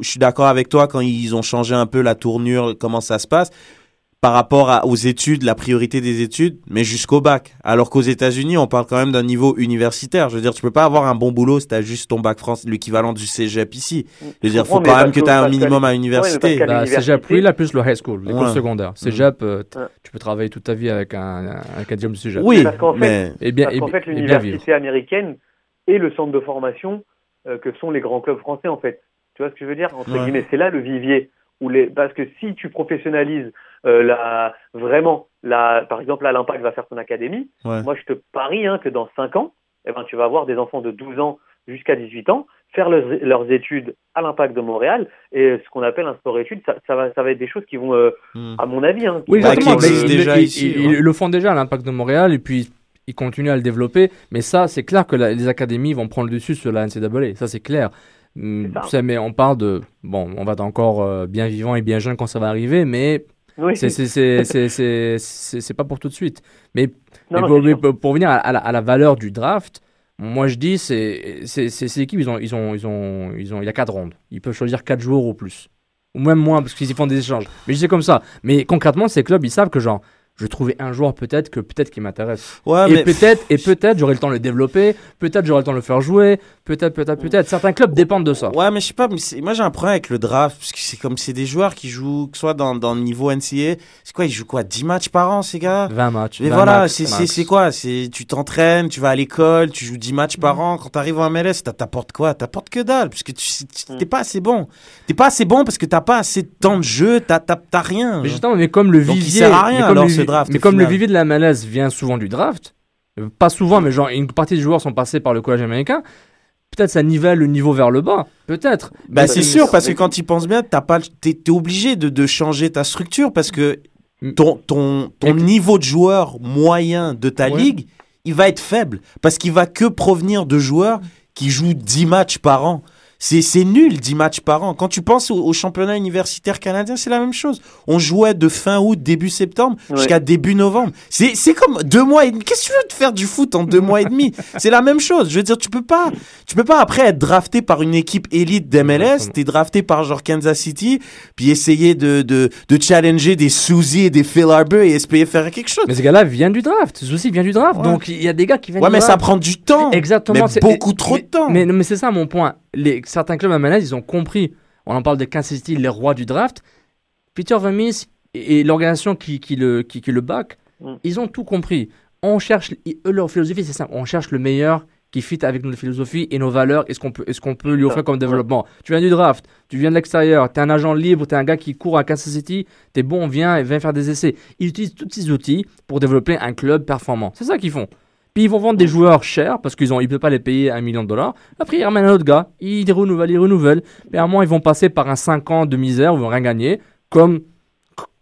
je suis d'accord avec toi quand ils ont changé un peu la tournure, comment ça se passe, par rapport à- aux études, la priorité des études, mais jusqu'au bac. Alors qu'aux États-Unis, on parle quand même d'un niveau universitaire. Je veux dire, tu peux pas avoir un bon boulot si t'as juste ton bac français, l'équivalent du cégep ici. Je veux dire, faut quand même que tu as un minimum à l'uni- l'université. Bah, cégep, oui, là, plus le high school, l'école Ouais. secondaire. Cégep, euh, tu peux travailler toute ta vie avec un, un, de cégep. oui, parce qu'en fait- mais Et bien, Parce et, qu'en fait, et bien vivre. l'université américaine est le centre de formation euh, que sont les grands clubs français, en fait. Tu vois ce que je veux dire? Entre Ouais. guillemets, c'est là le vivier. Où les... Parce que si tu professionnalises euh, la... vraiment, la... par exemple, là, l'Impact va faire son académie, Ouais. moi, je te parie hein, que dans 5 ans, eh ben, tu vas avoir des enfants de 12 ans jusqu'à 18 ans faire leurs, leurs études à l'Impact de Montréal. Et ce qu'on appelle un sport-études, ça, ça, va, ça va être des choses qui vont, euh, Hmm. à mon avis... Hein, Oui, Bah, exactement. le- déjà ils, ici, ils- ouais. ils le font déjà à l'Impact de Montréal et puis ils continuent à le développer. Mais ça, c'est clair que la- les académies vont prendre le dessus sur la NCAA. Ça, c'est clair. C'est ça. mais on parle de. Bon, on va être encore euh, bien vivant et bien jeune quand ça va arriver, mais Oui. c'est pas pour tout de suite. Mais, Non, mais non, pour, pour- pour revenir à, à la, à la valeur du draft, Moi, je dis, c'est ces équipes, ils ont, ils ont, ils ont, ils ont, il y a quatre rondes. Ils peuvent choisir quatre joueurs ou plus, ou même moins parce qu'ils y font des échanges. Mais je dis comme ça. Mais concrètement, ces clubs, ils savent que genre, je vais trouver un joueur peut-être que peut-être qui m'intéresse. Ouais, et peut-être, et peut-être, j'aurai le temps de le développer. Peut-être, j'aurai le temps de le faire jouer. Peut-être, peut-être, peut-être. Certains clubs dépendent de ça. Ouais, mais je sais pas, mais moi j'ai un problème avec le draft, parce que c'est comme c'est des joueurs qui jouent, que ce soit dans, dans le niveau NCA, c'est quoi, ils jouent quoi, 10 matchs par an, ces gars? 20 matchs. Mais 20 voilà, c'est c'est- quoi? C'est Tu t'entraînes, tu vas à l'école, tu joues 10 matchs par an, quand t'arrives en MLS, t'apportes quoi? T'apportes que dalle, parce que tu tu- t'es pas assez bon. T'es pas assez bon parce que t'as pas assez de temps de jeu, t'as t'as- t'as rien. Mais justement, mais comme le Donc, il vivier, sert à rien, mais comme, alors, le, ce vi- draft, mais comme le vivier de la MLS vient souvent du draft, euh, pas souvent, mais genre une partie des joueurs sont passés par le collège américain. Peut-être ça nivelle le niveau vers le bas, peut-être. Bah, c'est sûr, parce que quand tu penses bien, t'as pas, t'es, t'es obligé de, de changer ta structure parce que Mm. ton, ton, ton niveau de joueur moyen de ta Ouais. ligue, il va être faible parce qu'il va que provenir de joueurs qui jouent 10 matchs par an. C'est, c'est nul, 10 matchs par an. Quand tu penses au, au championnat universitaire canadien, c'est la même chose. On jouait de fin août, début septembre, Ouais. jusqu'à début novembre. C'est, c'est comme deux mois et demi. Qu'est-ce que tu veux te faire du foot en deux mois et demi? C'est la même chose. Je veux dire, tu peux pas, tu peux pas après être drafté par une équipe élite d'MLS, t'es drafté par genre Kansas City, puis essayer de, de, de challenger des Suzy et des Phil Arbor et espérer faire quelque chose. Mais ce gars-là vient du draft. Ceci vient du draft. Ouais. Donc il y a des gars qui viennent Ouais, du mais draft. ça prend du temps. Exactement. Mais c'est- beaucoup trop de temps. Mais, mais c'est ça mon point. Les, certains clubs à MLS, ils ont compris. On en parle de Kansas City, les rois du draft. Peter Vermis et, et l'organisation qui, qui, le, qui, qui le back, Mm. ils ont tout compris. On cherche, eux, leur philosophie, c'est simple. On cherche le meilleur qui fit avec notre philosophie et nos valeurs et ce qu'on peut, et ce qu'on peut lui offrir comme développement. Tu viens du draft, tu viens de l'extérieur, tu es un agent libre, tu es un gars qui court à Kansas City, tu es bon, viens et viens faire des essais. Ils utilisent tous ces outils pour développer un club performant. C'est ça qu'ils font. Puis ils vont vendre des joueurs chers parce qu'ils ne ils peuvent pas les payer un million de dollars. Après, ils ramènent un autre gars, ils renouvellent, ils renouvellent. Mais à un moment, ils vont passer par un 5 ans de misère où ils vont rien gagner, comme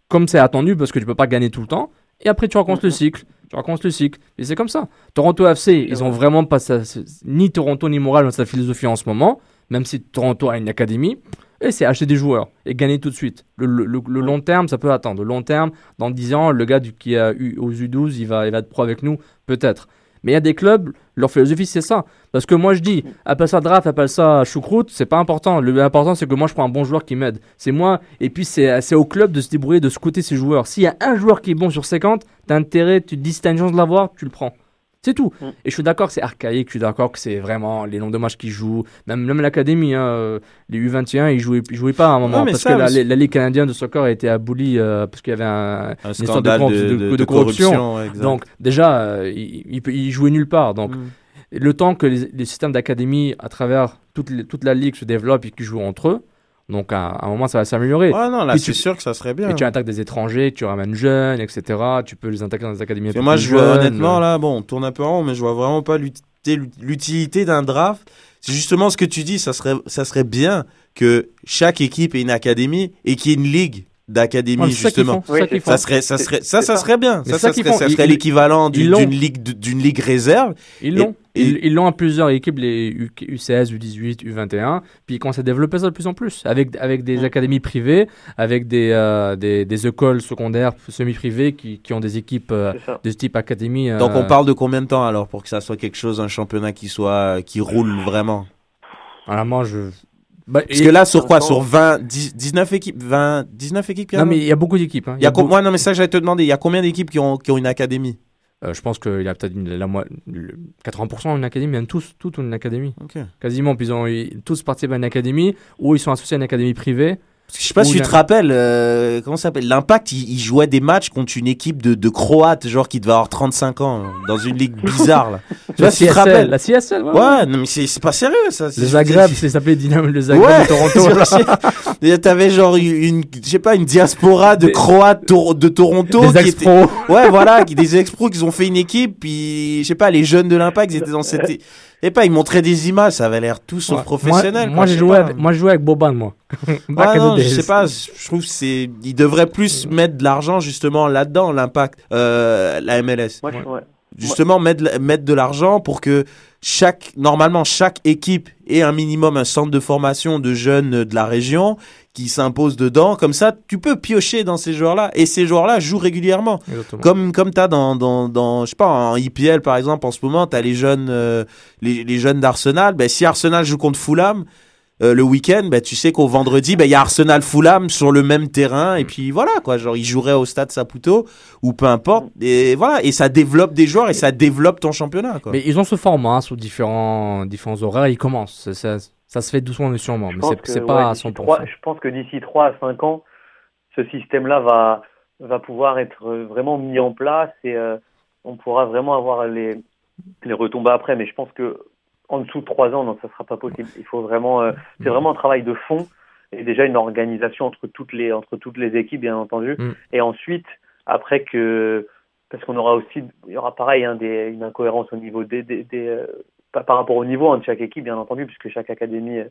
comme c'est attendu parce que tu peux pas gagner tout le temps. Et après, tu racontes le cycle. Tu racontes le cycle. Et c'est comme ça. Toronto FC, ils ont vraiment pas c'est- Ni Toronto ni Montréal dans sa philosophie en ce moment, même si Toronto a une académie. Et c'est acheter des joueurs et gagner tout de suite. Le, le- le- le long terme, ça peut attendre. Le long terme, dans 10 ans, le gars du- qui a eu aux U12, il va, il va être pro avec nous, peut-être. Mais il y a des clubs, leur philosophie, c'est ça. Parce que moi, je dis, appelle ça draft, appelle ça choucroute, c'est pas important. Le important, c'est que moi, je prends un bon joueur qui m'aide. C'est moi, et puis c'est au club de se débrouiller, de scouter ses joueurs. S'il y a un joueur qui est bon sur 50, t'as intérêt, tu te dis, t'as une chance de l'avoir, tu le prends. C'est tout. Mm. Et je suis d'accord que c'est archaïque, je suis d'accord que c'est vraiment les nombres de matchs qu'ils jouent. Même, même l'académie, hein, euh, les U21, ils jouaient, ils jouaient pas à un moment. Parce ça, que la, Ligue canadienne de soccer a été abolie euh, parce qu'il y avait un, Un une histoire de, scandale corrup- de, de- de- de de corruption. Donc déjà, euh, il, il, peut- il jouait nulle part. Donc Mm. le temps que les, les systèmes d'académie à travers toute, les- toute la ligue se développent et qu'ils jouent entre eux, donc à, à un moment ça va s'améliorer. Ouais, non, là, c'est sûr que ça serait bien. Et tu attaques des étrangers, tu ramènes jeunes, etc. Tu peux les attaquer dans des académies. moi, je vois honnêtement, là, bon, on tourne un peu en rond, mais je vois vraiment pas l'utilité l'utilité d'un draft. C'est justement ce que tu dis, ça serait, ça serait bien que chaque équipe ait une académie et qu'il y ait une ligue d'académie, ça qu'ils justement. ça. Ça serait, ça serait, ça, ça ça. serait bien. Ça, ça ça serait, ça l'équivalent d'une ligue, d'une ligue réserve. Ils l'ont. Et- Ils l'ont à plusieurs équipes, les U- U16, U18, U21. Puis ils commencent à développer ça de plus en plus. Avec, avec des Mm. académies privées, avec des, euh, des, des écoles secondaires semi-privées qui, qui ont des équipes euh, ça. de ce type académie. euh, Donc, on parle de combien de temps alors pour que ça soit quelque chose, un championnat qui soit, qui roule vraiment? Vraiment, je. Bah, Parce que là, sur quoi? Sur 20, 10 19 équipes, 20, 19 équipes, Non, mais il y a beaucoup d'équipes. hein. Il y a beaucoup- com- ouais, non, mais ça, j'allais te demander. Il y a combien d'équipes qui ont, qui ont une académie? Euh, je pense qu'il y a peut-être la, mo- le- 80% ont une académie, même tous, toutes ont une académie. Ok. Quasiment. Puis ils ont ils- tous participent à une académie ou ils sont associés à une académie privée. Parce que je sais pas Ou si tu te rappelles, euh, comment ça s'appelle? L'Impact, il, il jouait des matchs contre une équipe de, de Croates, genre qui devait avoir 35 ans, hein, dans une ligue bizarre. Là. tu vois La si tu te rappelles la CSL, ouais. Ouais, non, mais c'est pas sérieux ça. Le Zagreb, c'est s'appelait Dynamo le Zagreb Ouais, de Toronto. T'avais genre une, je sais pas, une diaspora de Des- Croates de Toronto. Des qui. Ouais, voilà, qui, des ex-pros qui ont fait une équipe, puis je sais pas, les jeunes de l'Impact, ils étaient dans cette. Sais pas, ils montraient des images, ça avait l'air tout sauf Ouais. professionnel. Moi, moi, je j'ai joué, avec, moi, je jouais avec Boban, moi. In non, je sais pas, je trouve que c'est. Ils devraient plus mettre de l'argent justement là-dedans, l'impact, euh, la MLS. Moi, je- ouais. Justement mettre, mettre de l'argent pour que chaque, normalement, chaque équipe ait un minimum un centre de formation de jeunes de la région qui s'impose dedans. Comme ça, tu peux piocher dans ces joueurs-là et ces joueurs-là jouent régulièrement. Exactement. Comme, comme tu as dans, dans, dans, je sais pas, en IPL par exemple, en ce moment, tu as les jeunes, euh, les, les jeunes d'Arsenal. Ben, si Arsenal joue contre Fulham, euh, le week-end, ben, tu sais qu'au vendredi, ben, il y a Arsenal Fulham sur le même terrain. Et puis voilà, quoi. Genre, ils joueraient au stade Saputo ou peu importe. Et voilà. Et ça développe des joueurs et ça développe ton championnat, quoi. Mais ils ont ce format sous différents, différents horaires, ils commencent. Ça, ça, ça se fait doucement mais sûrement, Je mais pense c'est que, c'est ouais, pas à d'ici 100%. trois- je pense que d'ici 3 à 5 ans, ce système-là va, va pouvoir être vraiment mis en place et euh, on pourra vraiment avoir les, les retombées après. Mais je pense que en dessous de 3 ans, non, ça sera pas possible. Il faut vraiment, euh, c'est vraiment un travail de fond et déjà une organisation entre toutes les, entre toutes les équipes, bien entendu. Mm. Et ensuite, après que, parce qu'on aura aussi, il y aura pareil, hein, des, une incohérence au niveau des, des, des, euh, par rapport au niveau hein, de chaque équipe, bien entendu, puisque chaque académie euh,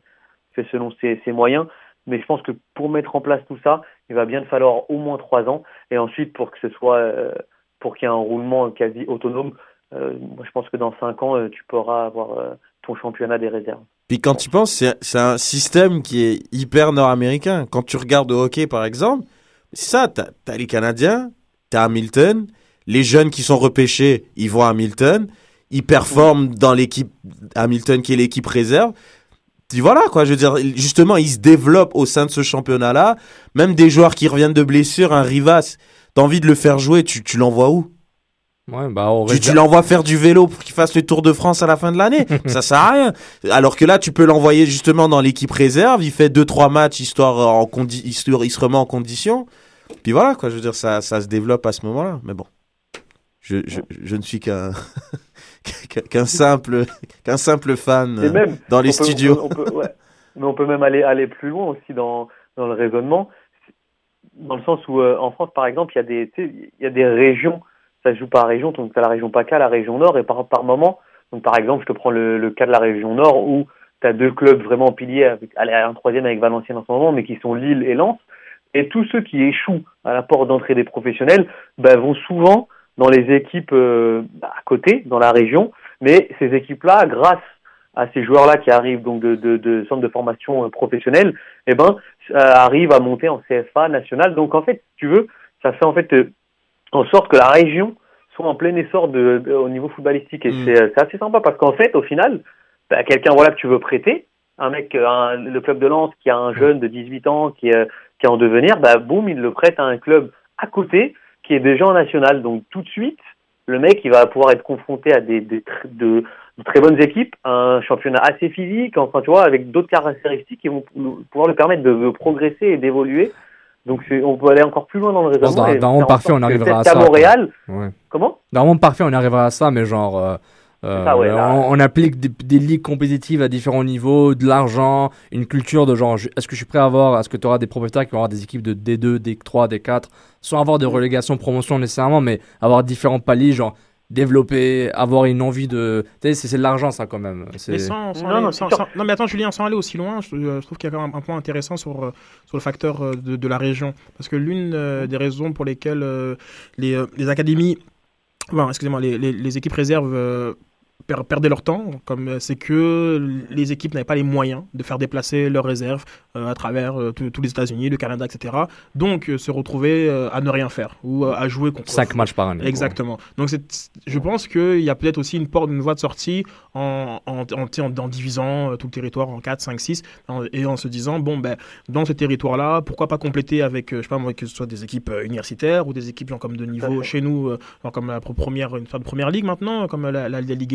fait selon ses, ses moyens. Mais je pense que pour mettre en place tout ça, il va bien falloir au moins trois ans. Et ensuite, pour que ce soit, euh, pour qu'il y ait un roulement quasi autonome, moi, je pense que dans cinq ans, euh, tu pourras avoir euh, ton championnat des réserves. Puis quand tu penses, c'est un système qui est hyper nord-américain. Quand tu regardes au hockey, par exemple, c'est ça, t'as as les Canadiens, t'as Hamilton, les jeunes qui sont repêchés, ils vont à Hamilton, ils performent dans l'équipe Hamilton qui est l'équipe réserve. Puis voilà, quoi, je veux dire, justement, ils se développent au sein de ce championnat-là. Même des joueurs qui reviennent de blessure, un Rivas, t'as envie de le faire jouer, tu, tu l'envoies où? Ouais, bah, tu, l'envoies faire du vélo pour qu'il fasse le Tour de France à la fin de l'année. ça sert à rien. Alors que là, tu peux l'envoyer justement dans l'équipe réserve. Il fait deux trois matchs histoire en condi histoire, il se remet en condition. Puis voilà quoi. Je veux dire, ça, ça se développe à ce moment-là. Mais bon, je, je, je ne suis qu'un simple qu'un simple fan Et euh, même, dans les on peut- studios. on peut- on peut- ouais. Mais on peut même aller, aller plus loin aussi dans, dans le raisonnement, dans le sens où euh, en France, par exemple, il y a des, il y a des régions, ça se joue par région, donc tu as la région PACA, la région Nord, et par, moment, donc par exemple, je te prends le, cas de la région Nord où tu as deux clubs vraiment piliers, avec, un troisième avec Valenciennes en ce moment, mais qui sont Lille et Lens, et tous ceux qui échouent à la porte d'entrée des professionnels bah, vont souvent dans les équipes euh, à côté, dans la région, mais ces équipes-là, grâce à ces joueurs-là qui arrivent donc de, centres de formation euh, professionnels, eh ben, euh, arrivent à monter en CFA national. Donc en fait, tu veux, ça fait en fait en sorte que la région soit en plein essor de, de- au niveau footballistique. Et Mm. c'est, euh, c'est assez sympa parce qu'en fait, au final, bah, quelqu'un voilà que tu veux prêter, un mec, euh, un- le club de Lens qui a un jeune de 18 ans qui est, qui est en devenir, bah boum, il le prête à un club à côté qui est déjà en national. Donc tout de suite, le mec, il va pouvoir être confronté à des, des tr- de, de très bonnes équipes, un championnat assez physique, enfin tu vois, avec d'autres caractéristiques qui vont pou- pouvoir le permettre de, de progresser et d'évoluer. Donc c'est- on peut aller encore plus loin dans le raisonnement. dans- dans parfait, on arrivera à ça, quoi. Montréal, Ouais. comment? Dans un monde parfait, on arrivera à ça, mais genre, euh, euh, Ah ouais, là- on, on applique des, des ligues compétitives à différents niveaux, de l'argent, une culture de genre, je- est-ce que je suis prêt à avoir, est-ce que tu auras des propriétaires qui vont avoir des équipes de D2, D3, D4, sans avoir de relégation, promotion nécessairement, mais avoir différents paliers, genre développer, avoir une envie de. Tu sais, c'est c'est de l'argent ça quand même. Mais sans, sans Non, aller- non, sans- c'est sûr. sans- non, mais attends, Julien, sans aller aussi loin, je, je trouve qu'il y a quand même un point intéressant sur, euh, sur le facteur euh, de, de la région. Parce que l'une euh, des raisons pour lesquelles euh, les, les académies, enfin, excusez-moi, les, les, les équipes réserves euh, perdaient leur temps, comme euh, c'est que les équipes n'avaient pas les moyens de faire déplacer leurs réserves euh, à travers euh, tous les États-Unis, le Canada, etc. Donc, euh, se retrouver euh, à ne rien faire ou euh, à jouer contre. Cinq matchs par année. quoi. Exactement. Donc c'est, je pense qu'il y a peut-être aussi une porte, une voie de sortie en, en, en, divisant euh, tout le territoire en 4, 5, 6 en- et en se disant, bon, ben, dans ce territoire-là, pourquoi pas compléter avec, euh, je sais pas moi, que ce soit des équipes euh, universitaires ou des équipes genre comme de niveau chez nous, euh, genre comme la première, une sorte de première ligue maintenant, comme la, la, la Ligue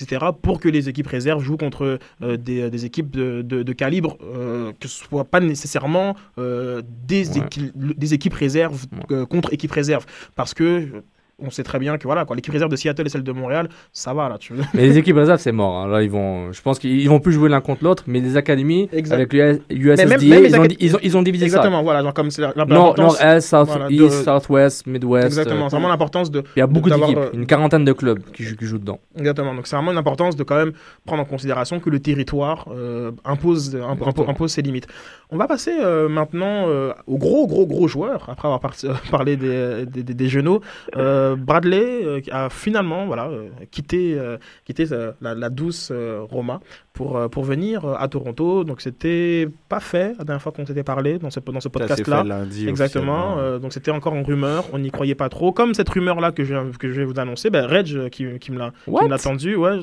Etc., pour que les équipes réserves jouent contre euh, des, des équipes de, de, de calibre, euh, que ce soit pas nécessairement euh, des, Ouais. équi- des équipes réserves euh, contre équipes réserves. Parce que euh, on sait très bien que voilà, quoi, l'équipe réserve de Seattle et celle de Montréal, ça va là. Tu veux. Mais les équipes réserves, c'est mort. hein. Là, ils vont, je pense qu'ils ils vont plus jouer l'un contre l'autre, mais les académies, Exact. avec le USSDA, même- même les ils, ont, acad- ils, ont, ils ont divisé Exactement, voilà, genre comme c'est la. Nord, l'importance- nord, est, south, voilà, de- east, southwest, midwest. Exactement, euh, c'est vraiment l'importance de. Il y a beaucoup d'équipes, euh, une quarantaine de clubs qui, jouent- qui jouent dedans. Exactement, donc c'est vraiment une importance de quand même prendre en considération que le territoire euh, impose, impo- impo- Exactement. impose ses limites. On va passer euh, maintenant euh, aux gros, gros, gros joueurs, après avoir par- parlé des, des, des, des genoux. Euh, euh, Bradley euh, a finalement voilà, euh, quitté, euh, quitté la, la douce Roma pour, pour venir à Toronto. Donc c'était pas fait la dernière fois qu'on s'était parlé dans ce, dans ce podcast-là. lundi, Exactement. donc c'était encore en rumeur, on n'y croyait pas trop. Comme cette rumeur-là que je, que je vais vous annoncer, ben, Reg qui, qui me l'a tendu, ouais,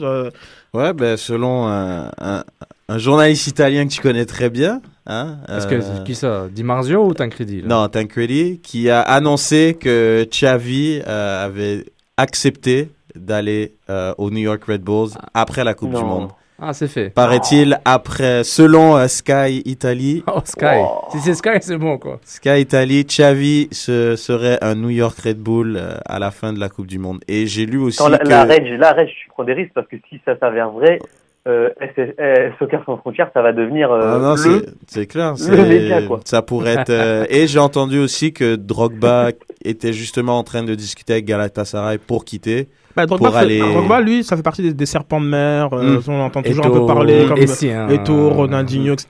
Ouais, ben, selon un, un, un journaliste italien que tu connais très bien, hein, Est-ce euh, que qui ça Di Marzio ou Tancredi là? Non, Tancredi, qui a annoncé que Xavi euh, avait accepté d'aller euh, au New York Red Bulls après la Coupe du. Monde. Ah, c'est fait. Paraît-il, après, selon euh, Sky Italy, Oh, Sky. Oh. Si c'est Sky, c'est bon, quoi. Sky Italy, Xavi ce serait un New York Red Bull euh, à la fin de la Coupe du Monde. Et j'ai lu aussi Attends, la, que... la Reg, la Reg, je prends des risques parce que si ça s'avère vrai, euh, SS euh, Soccer sans frontières, ça va devenir euh, Ah non, le. c'est- c'est clair. le c'est- média, quoi. Ça pourrait être. euh, et j'ai entendu aussi que Drogba était justement en train de discuter avec Galatasaray pour quitter. bah, Drogba, Pour fait- aller- Drogba, lui, ça fait partie des, des serpents de mer. euh, Mm. On entend toujours un peu parler comme Essien, euh, Ronaldinho, etc.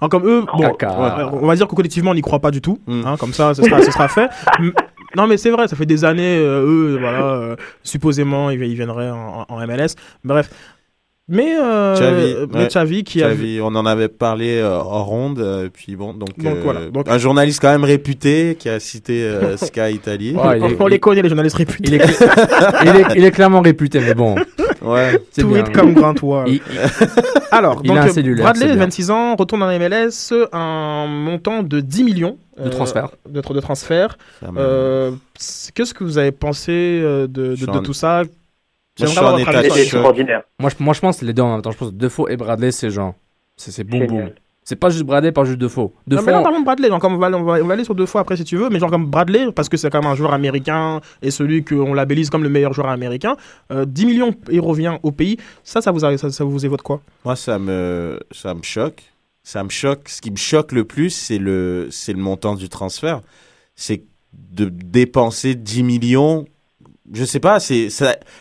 Alors, comme eux, bon, on va dire que collectivement, on n'y croit pas du tout. Mm. hein, comme ça, ce sera, ce sera fait. Non, mais c'est vrai, ça fait des années, euh, eux, voilà, euh, supposément, ils, ils viendraient en, en MLS. Bref. Mais, euh, mais ouais. Qui a. Xavi, on en avait parlé euh, hors ronde. euh, puis bon, donc, Donc, euh, voilà. Donc- un journaliste quand même réputé qui a cité euh, Sky Italy. Ouais, il est- on les connaît, les journalistes réputés. Il est, il, est, il est clairement réputé, mais bon. Ouais. C'est bien. Tweet comme grand toit. Il- il- Alors, Il donc, a un euh, cellulaire, Bradley, c'est bien. 26 ans, retourne dans la MLS, un montant de 10 millions De transfert. De, de transfert. Euh, Qu'est-ce que vous avez pensé euh, de, en- tout ça? Je suis en état de choc. moi, je, moi, je pense les deux en même temps. Je pense que Defoe et Bradley, c'est genre. C'est c'est boum boum. C'est pas juste Bradley, pas juste Defoe. Non, Defoe, mais là, parlons de Bradley. Donc, on, va, on, va, on va aller sur deux fois après si tu veux. Mais genre comme Bradley, parce que c'est quand même un joueur américain et celui qu'on labellise comme le meilleur joueur américain. euh, 10 millions, il revient au pays. Ça, ça vous, a- ça, ça vous évoque quoi? Moi, ça me, ça me choque. Ça me choque. Ce qui me choque le plus, c'est le, c'est le montant du transfert. C'est de dépenser 10 millions. Je sais pas, c'est,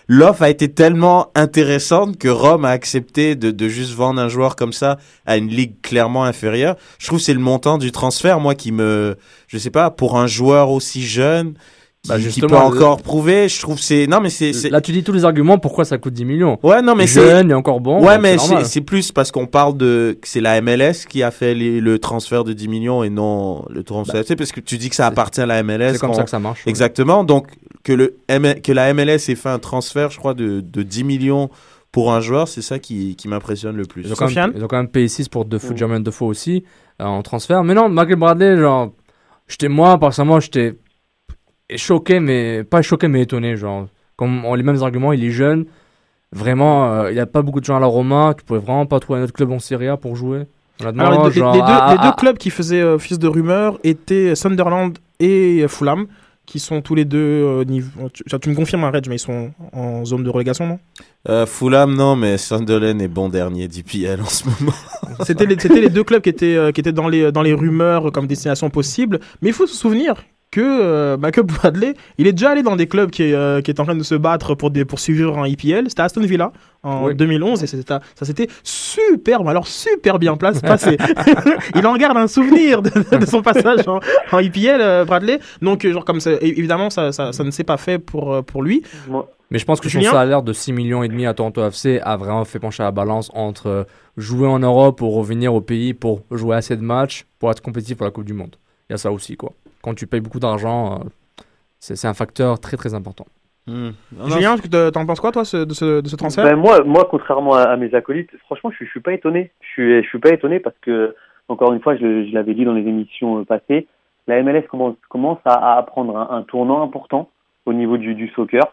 l'offre a été tellement intéressante que Rome a accepté de, de juste vendre un joueur comme ça à une ligue clairement inférieure. Je trouve c'est le montant du transfert, moi, qui me, je sais pas, pour un joueur aussi jeune, qui, Bah, qui peut encore prouver, je trouve que c'est, non, mais c'est, c'est, Là, tu dis tous les arguments pourquoi ça coûte 10 millions. ouais, non, mais c'est, Jeune et encore bon. Ouais, mais c'est c'est c'est plus parce qu'on parle de que c'est la MLS qui a fait les- le transfert de 10 millions et non le transfert. tu sais, parce que tu dis que ça Bah, c'est- appartient à la MLS. C'est comme ça que ça marche. ouais. Exactement. Donc que le M- que la MLS ait fait un transfert, je crois, de, de 10 millions pour un joueur, c'est ça qui, qui m'impressionne le plus. Ils ont, quand même, ils ont quand même payé 6 pour Defoe, Mm. Jermaine Defoe aussi, euh, en transfert. Mais non, Michael Bradley, genre, j'étais, moi, personnellement, j'étais choqué, mais pas choqué, mais étonné. Genre, comme on les mêmes arguments, il est jeune. Vraiment, euh, il n'y a pas beaucoup de gens à la Roma. Tu pouvais vraiment pas trouver un autre club en Serie A pour jouer. Honnêtement, Alors, les, les- genre, les deux, ah, les deux ah, clubs qui faisaient euh, fils de rumeur étaient Sunderland et Fulham, qui sont tous les deux euh, niveau. Tu, tu me confirmes, hein, Reg, mais ils sont en zone de relégation, non? Euh, Fulham, non, mais Sunderland est bon dernier d'IPL en ce moment. C'était les, c'était les deux clubs qui étaient, euh, qui étaient dans, les, dans les rumeurs comme destination possible. Mais il faut se souvenir que euh, Michael Bradley, il est déjà allé dans des clubs qui, euh, qui étaient en train de se battre pour, des, pour suivre en IPL. C'était Aston Villa en Oui. 2011 et ça s'était super, mais alors super bien place, passé. il en garde un souvenir de, de son passage en, en IPL, euh, Bradley. Donc, euh, genre, comme ça, évidemment, ça, ça, ça ne s'est pas fait pour, euh, pour lui. Moi, Mais je pense que son Julien salaire de 6 millions et demi à Toronto FC a vraiment fait pencher la balance entre euh, jouer en Europe ou revenir au pays pour jouer assez de matchs pour être compétitif pour la Coupe du Monde. Il y a ça aussi, quoi. Quand tu payes beaucoup d'argent, euh, c'est un facteur très très important. Hmm. Non, Julien, te- t'en penses quoi, toi, ce- de, ce, de ce transfert? Ben, moi, moi, contrairement à, à mes acolytes, franchement, je, suis- je suis pas étonné. Je suis, je suis pas étonné parce que, encore une fois, je, je l'avais dit dans les émissions euh, passées, la MLS commence, commence à, à prendre un, un tournant important au niveau du, du soccer.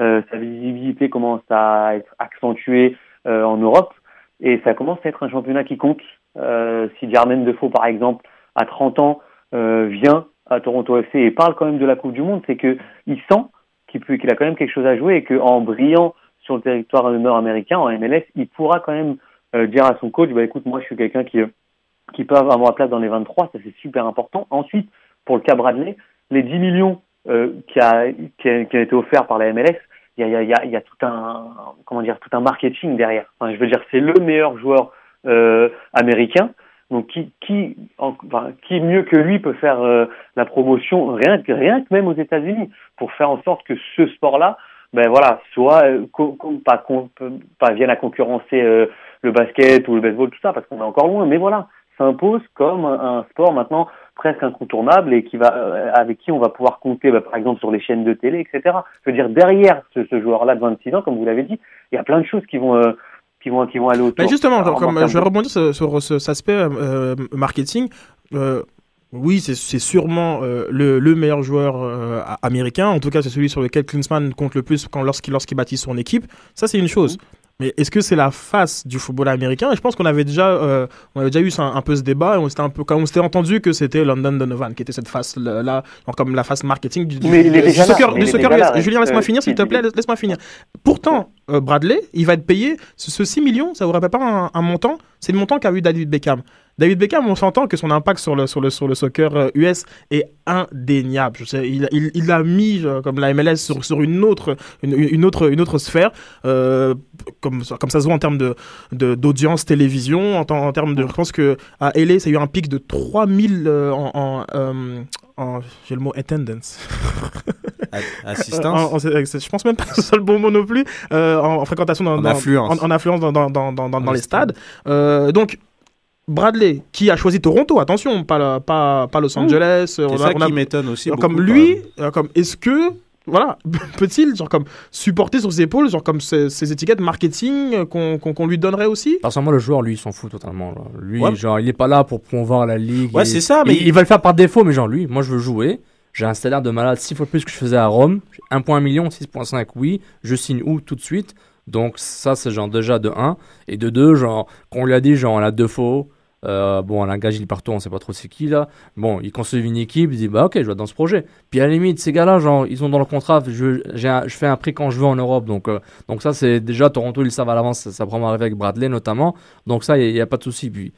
Euh, sa visibilité commence à être accentuée euh, en Europe et ça commence à être un championnat qui compte. Euh, si Jermaine Defoe, par exemple, à 30 ans, euh, vient à Toronto FC et parle quand même de la Coupe du Monde, c'est que il sent qu'il qu'il a quand même quelque chose à jouer et qu'en brillant sur le territoire nord-américain, en MLS, il pourra quand même euh, dire à son coach, bah écoute, moi je suis quelqu'un qui, euh, qui peut avoir ma place dans les 23, ça c'est super important. Ensuite, pour le cas Bradley, les 10 millions euh, qui, a, été offerts par la MLS, il y a, y, a, tout un comment dire tout un marketing derrière. Enfin, je veux dire, c'est le meilleur joueur américain. Donc qui qui en- enfin, qui mieux que lui peut faire euh, la promotion rien que rien que même aux États-Unis pour faire en sorte que ce sport-là ben voilà soit euh, pas con- pas vienne à concurrencer euh, le basket ou le baseball tout ça parce qu'on est encore loin. Mais voilà s'impose comme un, sport maintenant presque incontournable et qui va euh, avec qui on va pouvoir compter bah, par exemple sur les chaînes de télé etc je veux dire derrière ce, ce joueur-là de 26 ans comme vous l'avez dit il y a plein de choses qui vont euh, qui vont qui vont aller autour Mais justement, genre, Alors, comme, je vais rebondir sur, sur ce- cet aspect euh, marketing. Euh, oui, c'est sûrement euh, le, le meilleur joueur euh, américain. En tout cas, c'est celui sur lequel Klinsmann compte le plus quand, lorsqu'il lorsqu'il bâtit son équipe. Ça, c'est une chose. Mais est-ce que c'est la face du football américain? Et je pense qu'on avait déjà, euh, on avait déjà eu un peu ce débat. Et on s'était un peu, quand on s'était entendu que c'était London Donovan qui était cette face là, comme la face marketing du, du, Mais du soccer. Là, Julien, laisse-moi euh, finir, s'il te plaît. laisse- Laisse-moi finir. Pourtant, euh, Bradley, il va être payé. Ce, ce 6 millions, ça vous rappelle pas un, un montant? C'est le montant qu'a eu David Beckham. David Beckham, on s'entend que son impact sur le, sur le, sur le soccer euh, US est indéniable. Je sais, il, il, il a mis, euh, comme la MLS, sur, sur une, autre, une, une autre, une autre sphère, euh, comme, ça- comme ça se voit en termes de, de- d'audience télévision, en, termes de. Je pense que à LA, ça a eu un pic de 3000 euh, en. euh, j'ai le mot attendance. Euh, Assistance? En- en- je pense même pas que ce soit le bon mot non plus. euh, en, en fréquentation dans, En dans- affluence. En, en affluence dans, dans, les les stades. Euh, donc, Bradley, qui a choisi Toronto, attention, pas, la- pas, pas Los Angeles. euh, C'est on a- ça on a- qui m'étonne aussi. beaucoup, comme lui, euh, comme est-ce que voilà, peut-il genre comme supporter sur ses épaules genre comme ces, ces étiquettes marketing qu'on qu'on- qu'on lui donnerait aussi? Personnellement, le joueur, lui, il s'en fout totalement. Lui, Ouais. genre, il est pas là pour promouvoir la ligue. Ouais, c'est ça, mais il, il va le faire par défaut, mais genre, lui, moi, je veux jouer. J'ai un salaire de malade 6 fois plus que je faisais à Rome. 1,1 million, 6,5, oui. Je signe où tout de suite? Donc, ça, c'est genre déjà de 1. Et de 2, genre, qu'on lui a dit, genre, on a deux faux. Euh, bon, on a engagé le partout, on sait pas trop c'est qui là. Bon, il construit une équipe, il dit bah ok, je vais dans ce projet. Puis à la limite, ces gars-là, genre, ils ont dans le contrat, je, un- je fais un prix quand je veux en Europe. Donc, euh, donc ça, c'est déjà Toronto, ils savent à l'avance, ça, ça prend arriver avec Bradley notamment. Donc ça, il n'y a, pas de souci. Puis,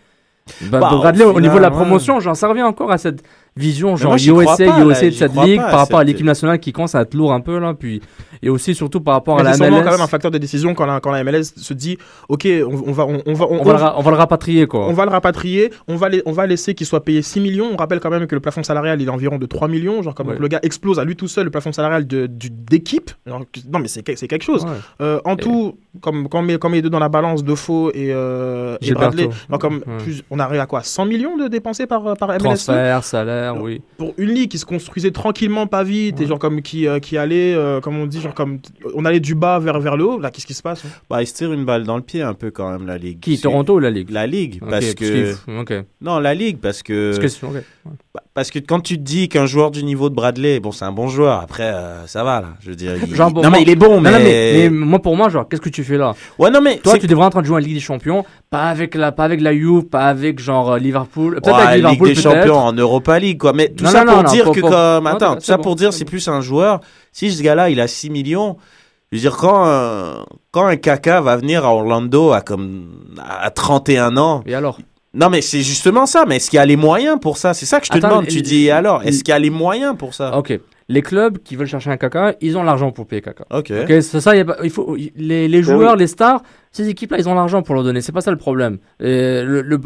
bah, Bah, au Bradley, au, niveau de la ouais. promotion, genre, ça revie encore à cette vision, genre moi, USA, pas, USA là, de cette ligue pas par rapport à l'équipe nationale qui commence à être lourd un peu là. Puis, et aussi, surtout par rapport à la C'est MLS. quand même un facteur de décision quand la, quand la MLS se dit ok, on, on va, on, on va, on, on, va le, on va le rapatrier quoi. on va le rapatrier, on va, on va laisser qu'il soit payé 6 millions. On rappelle quand même que le plafond salarial il est environ de 3 millions. Genre, comme Ouais. le gars explose à lui tout seul le plafond salarial de- d'équipe. Non, mais c'est que- c'est quelque chose. Ouais. Euh, en tout, comme quand met, met les deux dans la balance, Defoe et, euh, et. Bradley, comme Ouais. plus- on arrive à quoi? 100 millions de dépensés par, par MLS Transfert, salaire, oui. pour une ligue qui se construisait tranquillement, pas vite, et genre comme qui, euh, qui allait, euh, comme on dit, genre comme on allait du bas vers, vers le haut. Là, qu'est-ce qui se passe hein? Bah, il se tire une balle dans le pied un peu quand même, la Ligue. Qui Toronto ou la Ligue? La Ligue, parce que... qu'il- Ok. Non, la Ligue, parce que... Parce que- ok. Bah, Parce que quand tu te dis qu'un joueur du niveau de Bradley, bon, c'est un bon joueur, après, euh, ça va, là. Je veux dire, il... Genre, non, moi- mais il est bon, mais... non, mais, mais moi, pour moi, genre, qu'est-ce que tu fais là? Ouais, non, mais... Toi, tu devrais en train de jouer en Ligue des Champions, pas avec la, pas avec la Juve, pas avec genre euh, Liverpool, peut-être Ouais, avec Ligue Liverpool des peut-être. Champions en Europa League, quoi. Mais tout ça pour dire que comme... Attends, tout ça pour dire c'est plus un joueur. Si ce gars-là, il a 6 millions, je veux dire, quand, euh, quand un caca va venir à Orlando à comme à 31 ans, Et alors? Non mais c'est justement ça, mais est-ce qu'il y a les moyens pour ça? C'est ça que je te Attends, demande, tu dis alors, est-ce qu'il y a les moyens pour ça? Ok. Les clubs qui veulent chercher un caca, ils ont l'argent pour payer caca. Ok. Ok, c'est ça. y a pas- il faut les, les joueurs, les stars, ces équipes-là, ils ont l'argent pour leur donner. C'est pas ça le problème. Et le, le,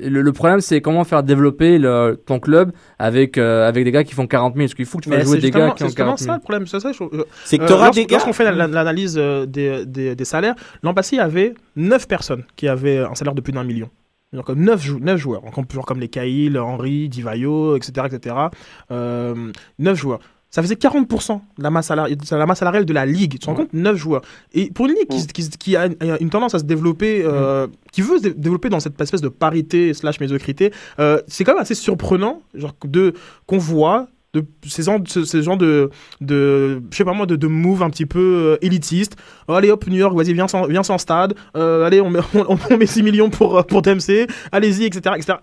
le, le problème, c'est comment faire développer le, ton club avec euh, avec des gars qui font 40 000. Parce qu'il faut que tu fasses jouer c'est des gars qui c'est ont justement 40 000. ça le problème. C'est ça, euh, C'est que Euh, lorsqu- des gars. Lorsqu'on fait la- l'analyse euh, des, des, des salaires, l'an passé, il y avait 9 personnes qui avaient un salaire de plus d'un million. Genre comme 9, joueurs, Donc, genre comme les Cahill, Henry, Divayo, etc. etc. Euh, 9 joueurs. Ça faisait 40% de la masse, salari- de la masse salariale de la ligue. Tu te rends compte? 9 joueurs. Et pour une ligue qui, qui- qui a une, tendance à se développer, euh, qui veut se dé- développer dans cette espèce de parité slash médiocrité, euh, c'est quand même assez surprenant genre, de, qu'on voit de ces gens, de, de, je sais pas moi, de, de move un petit peu euh, élitiste. Oh, allez hop, New York, vas-y, viens sans, viens sans stade. Euh, allez, on met, on, met 6 millions pour, euh, pour Dempsey. Allez-y, etc., etc.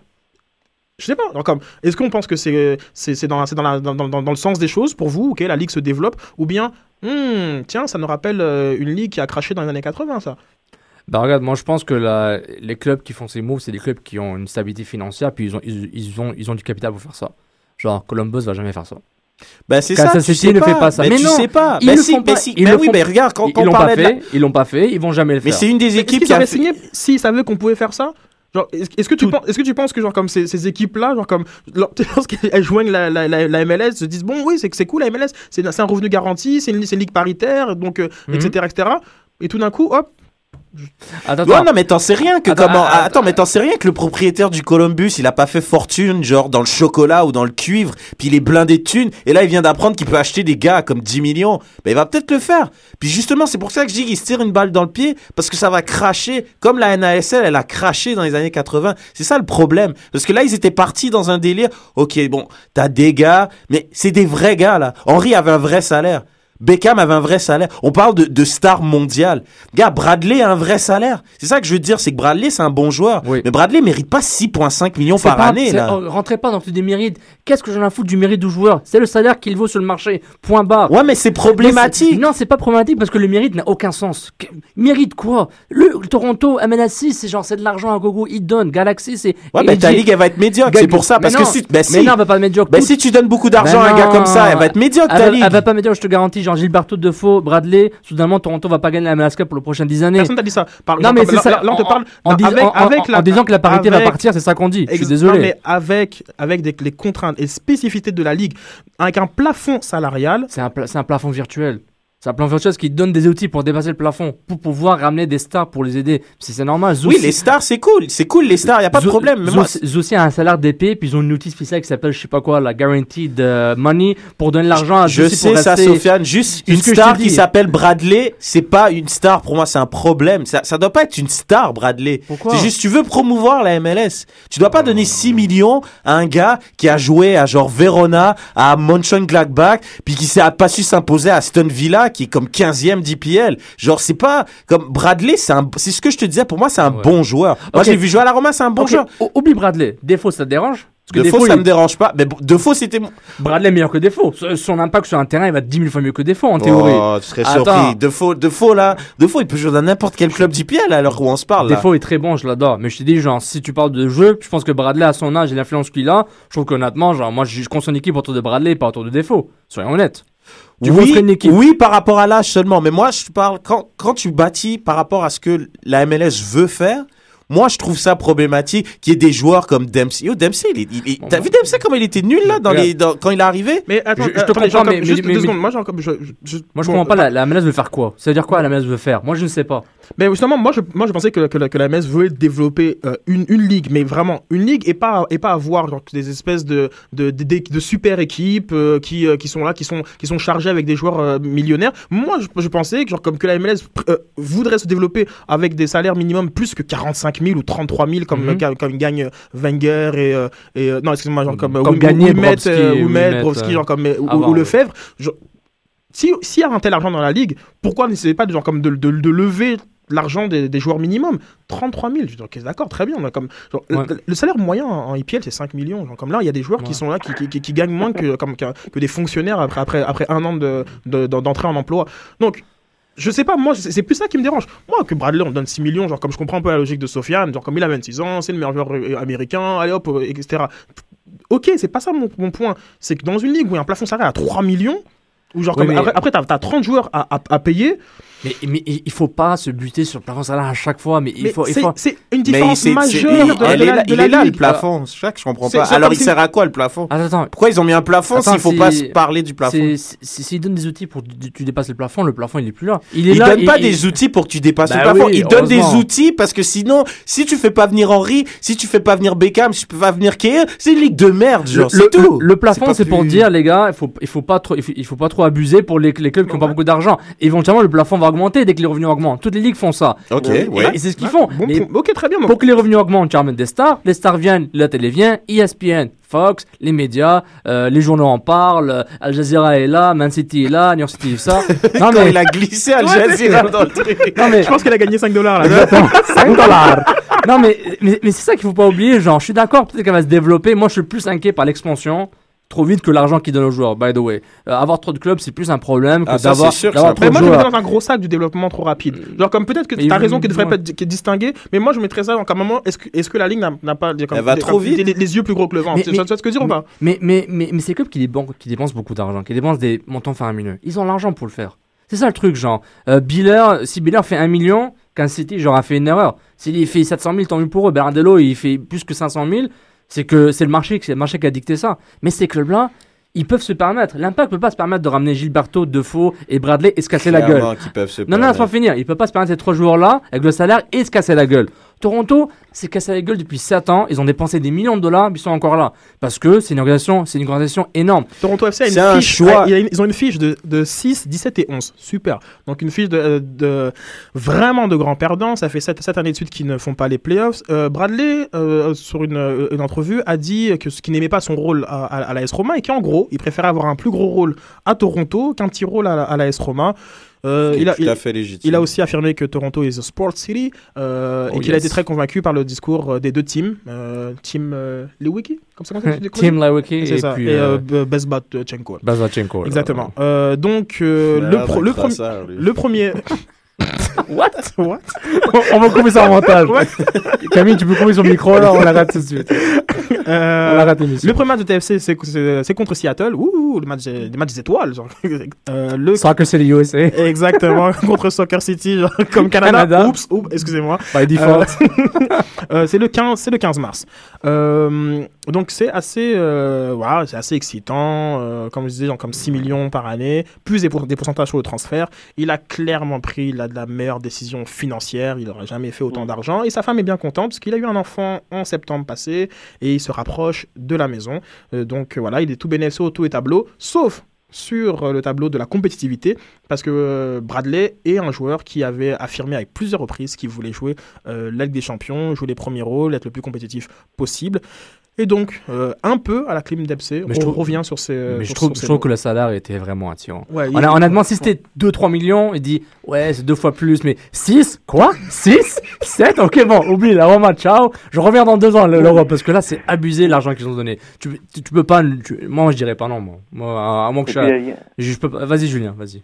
Je sais pas. Alors, comme, est-ce qu'on pense que c'est, c'est, dans, dans, dans, dans, le sens des choses pour vous, ok, la ligue se développe, ou bien, hmm, tiens, ça nous rappelle une ligue qui a craché dans les années 80, ça. Bah regarde, moi je pense que les clubs qui font ces moves, c'est des clubs qui ont une stabilité financière, puis ils ont, ils ont, ils ont du capital pour faire ça. Genre, Columbus va jamais faire ça. Bah c'est ça. tu sais ne pas. fait pas ça. Mais, Mais tu non, sais pas. ils Bah le si, font mais pas. si. Ils Bah le oui, font- mais regarde quand Ils on l'ont pas la- fait, ils l'ont pas fait, ils vont jamais le Mais faire. c'est une des Mais équipes qui a avaient fait. signé S'ils savaient qu'on pouvait faire ça? Genre, est-ce que tu penses, est-ce que tu penses que genre comme ces, ces équipes-là, genre comme lor- lorsqu'elles joignent la, la, la, la MLS, se disent bon oui c'est que c'est cool la MLS, c'est c'est un revenu garanti, c'est une, c'est une ligue paritaire, donc euh, Mhm. etc etc. Et tout d'un coup hop, Attends, non, mais t'en sais rien que Attends, comment. attends, Attends, mais t'en sais rien que le propriétaire du Columbus, il a pas fait fortune, genre dans le chocolat ou dans le cuivre, puis il est blindé de thunes, et là il vient d'apprendre qu'il peut acheter des gars comme 10 millions. Ben il va peut-être le faire. Puis justement, c'est pour ça que je dis qu'il se tire une balle dans le pied, parce que ça va cracher, comme la NASL, elle a craché dans les années 80. C'est ça le problème. Parce que là, ils étaient partis dans un délire. Ok, bon, t'as des gars, mais c'est des vrais gars là. Henry avait un vrai salaire. Beckham avait un vrai salaire. On parle de, de star mondiale. Gars, Bradley a un vrai salaire. C'est ça que je veux dire, c'est que Bradley, c'est un bon joueur. Oui. Mais Bradley mérite pas 6,5 millions par pas- année, là. rentrez pas dans le truc des mérites. Qu'est-ce que j'en ai à foutre du mérite du joueur? C'est le salaire qu'il vaut sur le marché. Point barre. Ouais, mais c'est Mais problématique. c'est- Non, c'est pas problématique parce que le mérite n'a aucun sens. Que- Mérite quoi? Le, Toronto, MLS6, c'est genre c'est de l'argent à gogo, ils donnent. Galaxy, c'est. Ouais, mais ta ligue, elle va être médiocre. C'est pour ça. Mais Parce que si, Mais si, non, elle va pas mettre médiocre. Tout- si tu donnes beaucoup d'argent à Ben un gars comme ça, elle va être médiocre, elle, ta va- ligue. elle va pas médiocre, je te garantis. Genre Gilberto Defoe, Bradley, soudainement Toronto va pas gagner la MLS Cup pour les prochaines 10 années. personne t'a dit ça. Non, mais c'est là, ça. là, là, on te parle en, dis- avec, en- en- avec en la- disant que la parité va partir, c'est ça qu'on dit. Je suis désolé. non, mais avec, avec des, les contraintes et spécificités de la ligue, avec un plafond salarial, C'est un, pla- c'est un plafond virtuel. C'est un plafond virtuel qui donne des outils pour dépasser le plafond, pour pouvoir ramener des stars pour les aider. C'est c'est normal. Oui, Zoussi- les stars, c'est cool. C'est cool, les stars, y a pas de problème. Mais moi, Zoussi a un salaire d'épée, puis ils ont une outil spécial qui s'appelle, je sais pas quoi, la Guaranteed Money, pour donner l'argent à Je Zoussi sais pour ça, rester- Sofiane. Juste une star qui s'appelle Bradley, c'est pas une star. Pour moi, c'est un problème. Ça, ça doit pas être une star, Bradley. Pourquoi? C'est juste, tu veux promouvoir la MLS. Tu dois pas donner 6 millions à un gars qui a joué à genre Verona, à Mönchengladbach, puis qui s'est pas su s'imposer à Aston Villa, qui est comme 15e d'IPL. Genre, c'est pas comme Bradley, c'est un, c'est ce que je te disais. Pour moi, c'est un Ouais. bon joueur. Moi, Ok. je l'ai vu jouer à la Roma, c'est un bon joueur. o- Oublie Bradley. Défaut, ça te dérange? Parce que ça il- me dérange pas. Mais bon, de faux, c'était. Bradley est meilleur que Défaut. Son- Son impact sur un terrain, il va être 10 000 fois mieux que Défaut, en théorie. Oh, tu serais Attends. surpris. De faux, de faux là. De faux, il peut jouer dans n'importe quel club d'IPL à l'heure où on se parle. Là. Défaut est très bon, je l'adore. Mais je te dis, genre, si tu parles de jeu, je pense que Bradley, à son âge et l'influence qu'il a, je trouve qu'honnêtement, genre, moi, je construis une équipe autour de Bradley, pas autour de Défaut. Soyons honnêtes. Tu oui, construis une équipe. oui, par rapport à l'âge seulement. Mais moi, je parle quand, quand tu bâtis par rapport à ce que la MLS veut faire. Moi, je trouve ça problématique qu'il y ait des joueurs comme Dempsey. Yo, Dempsey, il, est- il- il- Bon, t'as bah. vu Dempsey comment il était nul là dans Regarde. les, dans- quand il est arrivé? Mais attends, Je- je te genre comprends, comme- mais- juste mais- deux secondes. Moi, comme je, je- je- Moi, je bon, comprends pas, euh, la, la MLS veut faire quoi? Ça veut dire quoi la MLS veut faire? Moi, je ne sais pas. Mais justement, moi je, moi, je pensais que, que, la, que la MS voulait développer euh, une, une ligue, mais vraiment une ligue et pas, et pas avoir genre, des espèces de, de, de, de- de super équipes euh, qui, euh, qui sont là, qui sont, qui sont chargées avec des joueurs millionnaires. Moi, je, je pensais que, genre, comme que la MLS voudrait se développer avec des salaires minimum plus que 45 000 ou 33 000 comme, Mhm. comme, comme gagne Wenger et, et non, excusez-moi, genre comme, Comme Wimet, Brovski, genre comme, ou, avant, ou. Lefebvre. genre, si s'il y a un tel argent dans la ligue, pourquoi n'essayez pas de, genre, comme de, de, de lever l'argent des, des joueurs minimum 33 000, je dis ok d'accord très bien comme genre, Ouais. le, le salaire moyen en, IPL c'est 5 millions genre, comme là il y a des joueurs qui sont là qui, qui, qui- qui gagnent moins que, comme, que, que des fonctionnaires après, après, après un an de, de- d'entrée en emploi donc je sais pas, moi, c'est plus ça qui me dérange. Moi, que Bradley, on donne 6 millions, genre, comme je comprends un peu la logique de Sofiane, genre, comme il a 26 ans, c'est le meilleur joueur euh, américain, allez hop, euh, etc. Ok, c'est pas ça mon, mon point. C'est que dans une ligue où il y a un plafond salarial à 3 millions, où genre, Oui, comme, mais- après, après t'as as 30 joueurs à, à, à payer, Mais, mais il il faut pas se buter sur le plafond salaire à chaque fois. Mais il mais faut. il c'est faut... c'est une différence majeure il- de, de elle est la, là- de il la est là le plafond. C'est ça que je comprends pas. Alors il sert à quoi le plafond? Attends, attends. Pourquoi ils ont mis un plafond s'il faut pas se parler du plafond? C'est- c'est- c'est- S'il donne des outils pour que tu- dépasses le plafond, le plafond il est plus là. Il est Ils là. donnent pas il- des outils pour que tu dépasses Bah le plafond. oui, Ils donnent des outils parce que sinon, si tu fais pas venir Henry, si tu fais pas venir Beckham, si tu peux pas venir Keir, c'est une ligue de merde, genre. le- C'est tout. le plafond, c'est pour dire, les gars, il faut, il faut pas trop, il faut, il pas trop abuser pour les, les clubs qui n'ont pas beaucoup d'argent. Éventuellement, le plafond va augmenter dès que les revenus augmentent. Toutes les ligues font ça. Ok, Et- ouais. Et c'est ce qu'ils Ouais, font. bon Mais point. ok, très bien. pour que les revenus augmentent, tu ramènes des stars. Les stars viennent, la télé vient, ESPN, Fox, les médias, euh, les journaux en parlent, euh, Al Jazeera est là, Man City est là, New York City est ça. non Quand mais, il a glissé Al Jazeera dans le truc. non mais, Je pense qu'elle a gagné 5 dollars là. Exactement. 5 dollars. Non, mais, mais, mais c'est ça qu'il faut pas oublier. Genre, je suis d'accord, peut-être qu'elle va se développer. Moi, je suis plus inquiet par l'expansion. Trop vite que l'argent qu'ils donnent aux joueurs, by the way. Euh, avoir trop de clubs, c'est plus un problème que Ah, d'avoir trop Mais de moi, je joueurs. dans un gros sac du développement trop rapide. Genre, comme peut-être que tu as raison qu'il devrait pas être qui est distingué, mais moi, je mettrais ça dans un moment. Est-ce que, est que la ligue n'a pas. comme- Elle va des- trop comme- vite. Les, les yeux plus gros que le ventre. Mais- Tu mais- vois tu vois ce que je veux dire ou pas? Mais, mais, mais, mais ces clubs qui dépensent, qui dépensent beaucoup d'argent, qui dépensent des montants faramineux, ils ont l'argent pour le faire. C'est ça le truc, genre. Euh, Biller, si Biller fait un million, Kansas City, j'aurais fait une erreur. S'il fait 700 000, tant mieux pour eux. Bernardello, il fait plus que 500 000. C'est que c'est le marché, c'est le marché qui a dicté ça. Mais ces clubs-là, ils peuvent se permettre. L'Impact peut pas se permettre de ramener Gilberto, Defoe et Bradley et se casser la gueule. Peuvent se Non, non, laisse-moi finir. Il peut pas se permettre ces trois joueurs-là avec le salaire et se casser la gueule. Toronto s'est cassé la gueule depuis 7 ans. Ils ont dépensé des millions de dollars, mais ils sont encore là. Parce que c'est une organisation, c'est une organisation énorme. Toronto FC a une C'est un fiche, choix. ah, a ils ont une fiche de, de 6, 17 et 11. Super. Donc une fiche de, de- vraiment de grands perdants. Ça fait 7, années de suite qu'ils ne font pas les playoffs. Euh, Bradley, euh, sur une, euh, une entrevue, a dit que ce qui n'aimait pas son rôle à, à, à l'AS Roma et qu'en gros, il préférait avoir un plus gros rôle à Toronto qu'un petit rôle à, la- à l'AS Roma. Euh, il, est a, tout il- à fait légitime. il a aussi affirmé que Toronto is a sport city euh, Oh, et qu'il a yes. été très convaincu par le discours euh, des deux teams. Euh, team euh, Lewicki, comme ça qu'on dit Tim Lewicki et ça. puis et euh, Bezbatchenko. Bazatchenko. là. Exactement. Euh, donc, euh, a le, pro- le, lui. le premier. What? What? On va couper ça en montage. Camille, tu peux couper son micro là, on l'arrête tout de suite. On Euh, arrête l'émission. Le premier match de TFC, c'est- contre Seattle. Ouh, le match, des matchs des étoiles. genre. Euh, le... Soccer c'est les USA. Exactement, contre Soccer City, genre, comme Canada. Canada. Oups, oups, excusez-moi. By default. Euh, c'est le 15, c'est le 15 mars. Euh, donc c'est assez, euh, voilà, c'est assez excitant. euh, comme je disais, genre comme 6 millions par année, plus des, pour- des pourcentages sur le transfert. Il a clairement pris la, la meilleure décision financière. Il n'aurait jamais fait autant d'argent. Et sa femme est bien contente parce qu'il a eu un enfant en septembre passé et il se rapproche de la maison. Euh, donc voilà, il est tout bénéfice sur tous les tableaux, sauf sur euh, le tableau de la compétitivité, parce que euh, Bradley est un joueur qui avait affirmé avec plusieurs reprises qu'il voulait jouer euh, des Champions, jouer les premiers rôles, être le plus compétitif possible. Et donc, euh, un peu à la clim d'Epsé, Mais on je trouve- revient sur ces. Mais je trouve, je que le salaire était vraiment attirant. Ouais, On a, honnêtement, si c'était 2-3 millions, il dit Ouais, c'est deux fois plus, mais 6 Quoi? 6 7 Ok, bon, oublie la Roma, ciao. Je reviens dans deux ans, le- l'Europe, parce que là, c'est abusé l'argent qu'ils ont donné. Tu, tu, tu peux pas. tu- moi, je dirais pas non, moi. Moi, à, à moins que Et je. puis, il y a- je, je peux pas- Vas-y, Julien, vas-y.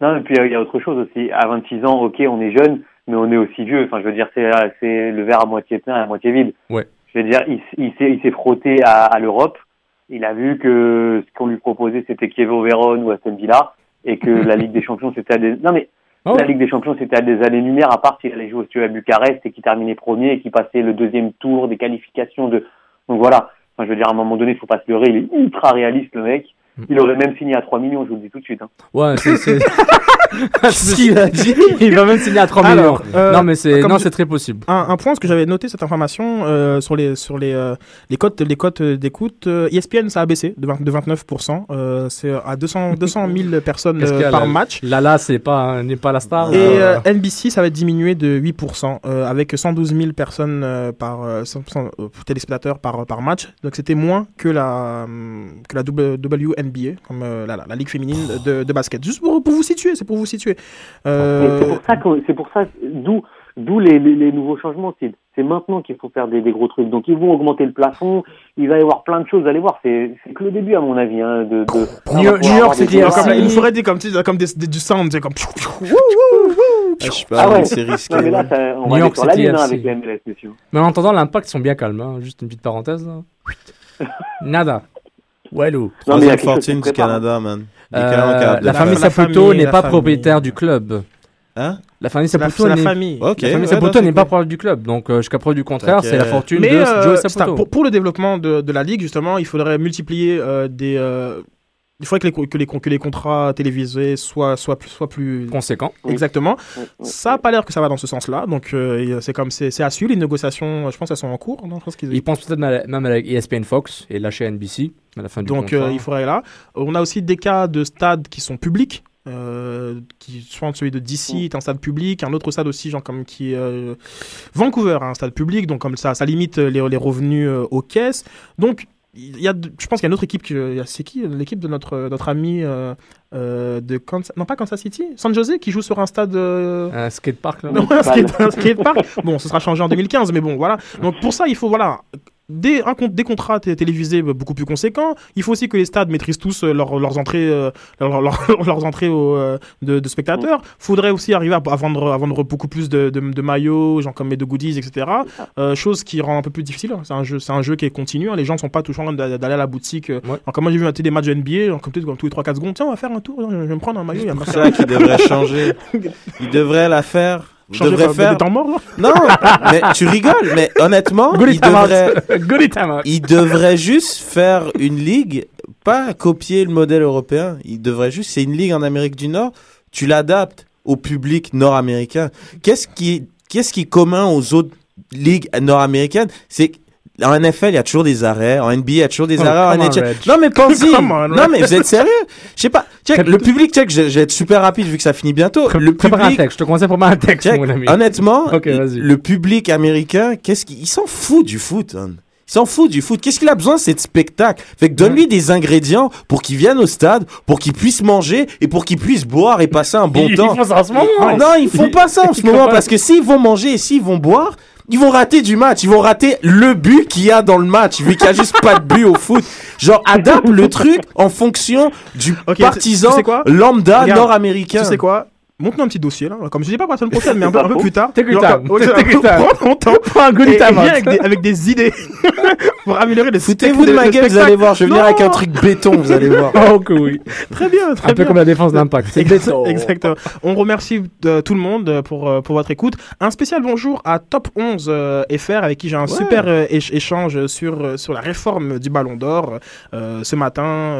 Non, et puis euh, il y a autre chose aussi. À 26 ans, ok, on est jeune, mais on est aussi vieux. Enfin, je veux dire, c'est euh, c'est le verre à moitié plein, à moitié vide. Ouais. Je veux dire, il, s'est il s'est frotté à, à l'Europe. Il a vu que ce qu'on lui proposait, c'était Kievo Vérone ou Aston Villa, et que la Ligue des Champions, c'était à des... Non, mais Oh. la Ligue des Champions, c'était à des années-lumière, à part s'il allait jouer au à Bucarest et qu'il terminait premier et qu'il passait le deuxième tour des qualifications de... Donc voilà. Enfin, je veux dire, à un moment donné, il faut pas se leurrer. Il est ultra réaliste, le mec. Il aurait même signé à 3 millions, je vous le dis tout de suite. hein. Ouais, c'est. c'est- Ce qu'il a dit. il va même signer à 3 millions. Euh, non, mais c'est non, c'est très possible. Un, un point, parce que j'avais noté cette information euh, sur les sur les euh, les cotes les cotes d'écoute. Euh, ESPN ça a baissé de, 20 de 29%. Euh, c'est à 200 200 000 personnes euh, par là match. Lala, c'est pas, n'est pas la star. Et euh, euh, NBC, ça va diminuer de 8%, euh, avec 112 000 personnes euh, par euh, 100 100, euh, téléspectateurs par, par match. Donc c'était moins que la, que la W- WNBA, comme euh, la, la, la ligue féminine de, de basket. Juste pour, pour vous situer, c'est pour vous situer. Euh, C'est pour ça que c'est pour ça d'où d'où les, les, les nouveaux changements. C'est c'est maintenant qu'il faut faire des, des gros trucs. Donc ils vont augmenter le plafond. Il va y avoir plein de choses. Allez voir. C'est c'est que le début à mon avis. Hein, de, de, New- York, des joueurs- comme, il faudrait dire comme, comme des, des- du sound, sais, comme. Ah, je sais pas, Ah ouais. mais c'est risqué. Non, mais là, ouais. ça, on New va York sur la lune hein, avec la MLS, monsieur. Mais en entendant, l'impact, ils sont bien calmes. hein. Juste une petite parenthèse. Là. Nada. Walou. Troisième fortune du. Canada, man. Euh, la le famille Saputo n'est pas famille. propriétaire du club. Hein? La famille Saputo n'est famille. Ok. la famille ouais, Saputo non, n'est c'est pas propriétaire du club. Donc, euh, jusqu'à preuve du contraire, c'est la fortune Mais de euh, Joe Saputo. pour, pour le développement de, de la ligue, justement, il faudrait multiplier euh, des. Il faudrait que les, que les, que les contrats télévisés soient, soient, plus- soient plus. Conséquent. Oui. Exactement. Ouais. Ça n'a pas l'air que ça va dans ce sens-là. Donc, euh, c'est comme c'est c'est à suivre. Les négociations, je pense, elles sont en cours. Non? Je pense qu'ils- Ils pensent peut-être même même avec E ESPN Fox et lâcher NBC à la fin du Donc, contrat. euh, il faudrait là. On a aussi des cas de stades qui sont publics. Euh, qui je pense celui de DC est un stade public un autre stade aussi genre comme qui euh, Vancouver un stade public donc comme ça ça limite les, les revenus euh, aux caisses donc il y a je pense qu'il y a une autre équipe c'est qui l'équipe de notre notre ami euh, euh, de Kansas non pas Kansas City San Jose qui joue sur un stade euh, Un skatepark, là. non, un skate- un skatepark. Bon, ce sera changé en 2015, mais bon, voilà. Donc pour ça, il faut voilà des, un, des contrats té- télévisés beaucoup plus conséquents. Il faut aussi que les stades maîtrisent tous euh, leurs- leurs entrées, euh, leurs- entrées au, euh, de, de spectateurs. Faudrait aussi arriver à, à vendre, à vendre beaucoup plus de, de, de maillots, genre comme de goodies, etc. Euh, chose qui rend un peu plus difficile. C'est un jeu, c'est un jeu qui est continu. hein. Les gens ne sont pas toujours en train d'a- d'aller à la boutique. Ouais. Alors, comme moi j'ai vu un- des matchs de NBA, genre, comme, comme tous les 3-4 secondes, tiens, on va faire un tour, je vais me prendre un maillot. il C'est ça qu'il devrait changer. Il devrait la faire Vous devrez quoi, faire. des temps morts, là Non, mais tu rigoles, mais honnêtement, il devrait, il devrait juste faire une ligue, pas copier le modèle européen. Il devrait juste, c'est une ligue en Amérique du Nord, tu l'adaptes au public nord-américain. Qu'est-ce qui, qu'est-ce qui est commun aux autres ligues nord-américaines? C'est en NFL, il y a toujours des arrêts. En NBA, il y a toujours des Oh, arrêts. En NHL. Non, mais pensez. Non, mais vous êtes sérieux? Je sais pas. Check, le public, check, je, je vais être super rapide vu que ça finit bientôt. Pré- Le Prépare un public, texte. Je te conseille pour un texte, Check. mon ami. Honnêtement, le public américain, qu'est-ce qu'il il s'en fout du foot. hein. Il s'en fout du foot. Qu'est-ce qu'il a besoin C'est de spectacle? Fait que donne-lui des ingrédients pour qu'il vienne au stade, pour qu'il puisse manger et pour qu'il puisse boire et passer un bon Ils temps. font ça en ce moment. Non, ils font pas ça en ce Ils moment parce que s'ils vont manger et s'ils vont boire, ils vont rater du match. Ils vont rater le but qu'il y a dans le match vu qu'il y a juste pas de but au foot. Genre, adapte le truc en fonction du partisan lambda nord-américain. Tu sais quoi? Montre-nous un petit dossier là, comme je dis pas pour la semaine prochaine, mais un peu, un peu plus tard. Time. Prends ton temps. Prends un Et, et avec des, avec des idées pour améliorer les Foutez-vous de ma le gueule, vous allez voir. Je vais venir avec un truc béton, vous allez voir. Oh, que oui. Très bien, très Un peu bien. comme la défense d'impact. C'est Ex- béton. Exactement. On remercie euh, tout le monde euh, pour, euh, pour votre écoute. Un spécial bonjour à Top 11 euh, FR avec qui j'ai un super éch- échange sur, sur la réforme du Ballon d'Or ce matin.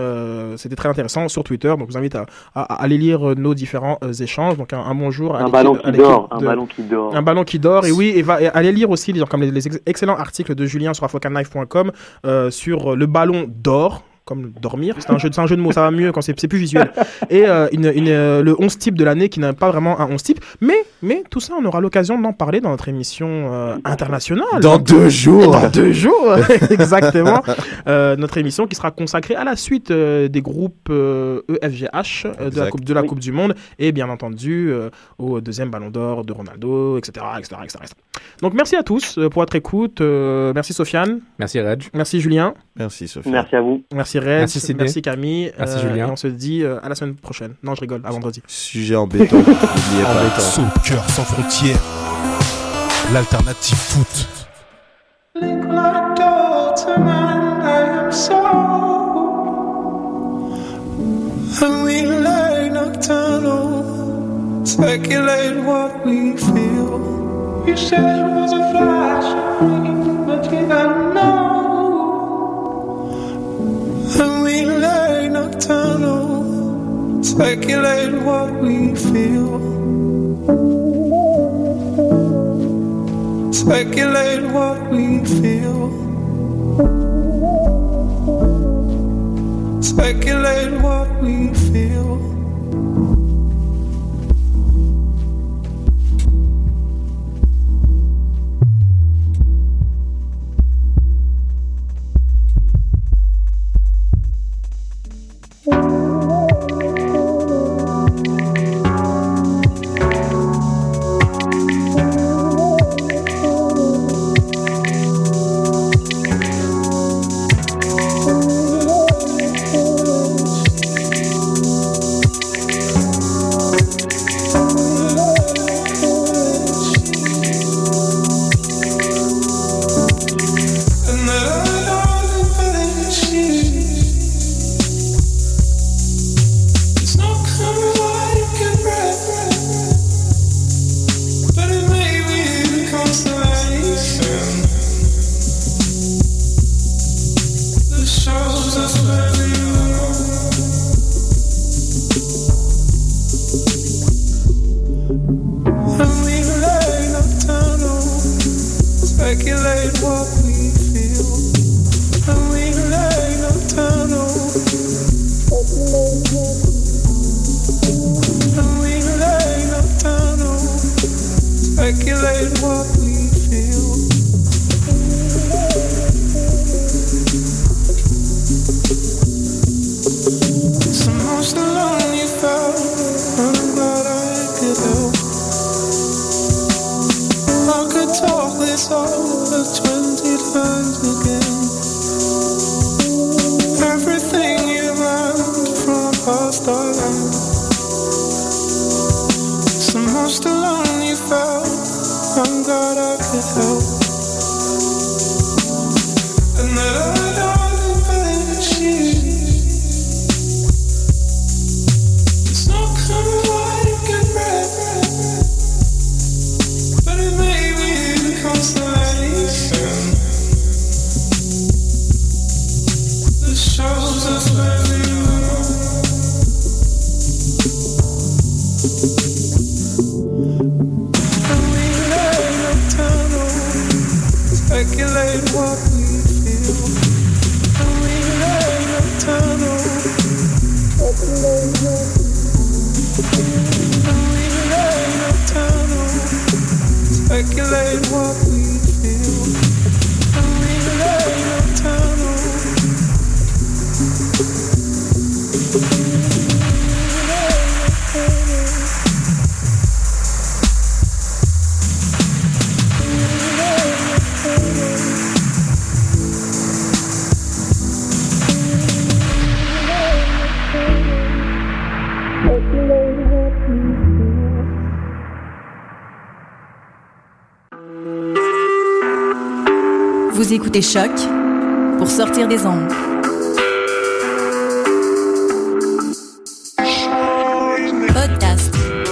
C'était très intéressant sur Twitter. Donc, je vous invite à, aller lire nos différents euh, Donc, un, un bonjour Un ballon qui dort, un ballon qui dort. un ballon qui dort, et oui, et, va, et allez lire aussi genre, comme les, les ex- excellents articles de Julien sur afrocanife.com euh, sur euh, le ballon d'or, comme dormir, c'est un, jeu, un jeu de mots, ça va mieux quand c'est c'est plus visuel. Et euh, une, une, euh, le 11 type de l'année qui n'a pas vraiment un 11 type, mais, mais tout ça, on aura l'occasion d'en parler dans notre émission euh, internationale. Dans deux jours. Dans deux jours, exactement. Euh, notre émission qui sera consacrée à la suite euh, des groupes euh, EFGH euh, de, la coupe, de la Oui. Coupe du Monde et bien entendu euh, au deuxième Ballon d'Or de Ronaldo, etc., etc., etc., etc. Donc merci à tous euh, pour votre écoute. Euh, merci Sofiane, Merci, Reg. merci Julien, Merci, Sophie. Merci à vous. merci Red, Merci, Sidney. merci Camille. Merci, euh, Julien. Et on se dit euh, à la semaine prochaine. Non, je rigole, à vendredi. Sujet en béton. N'oubliez pas. Sans frontières, l'alternative foot. Speculate what we feel. You said it was a flash of green, but you don't know. And we lay nocturnal, speculate what we feel. Speculate what we feel. Speculate what we feel. Écoutez Choc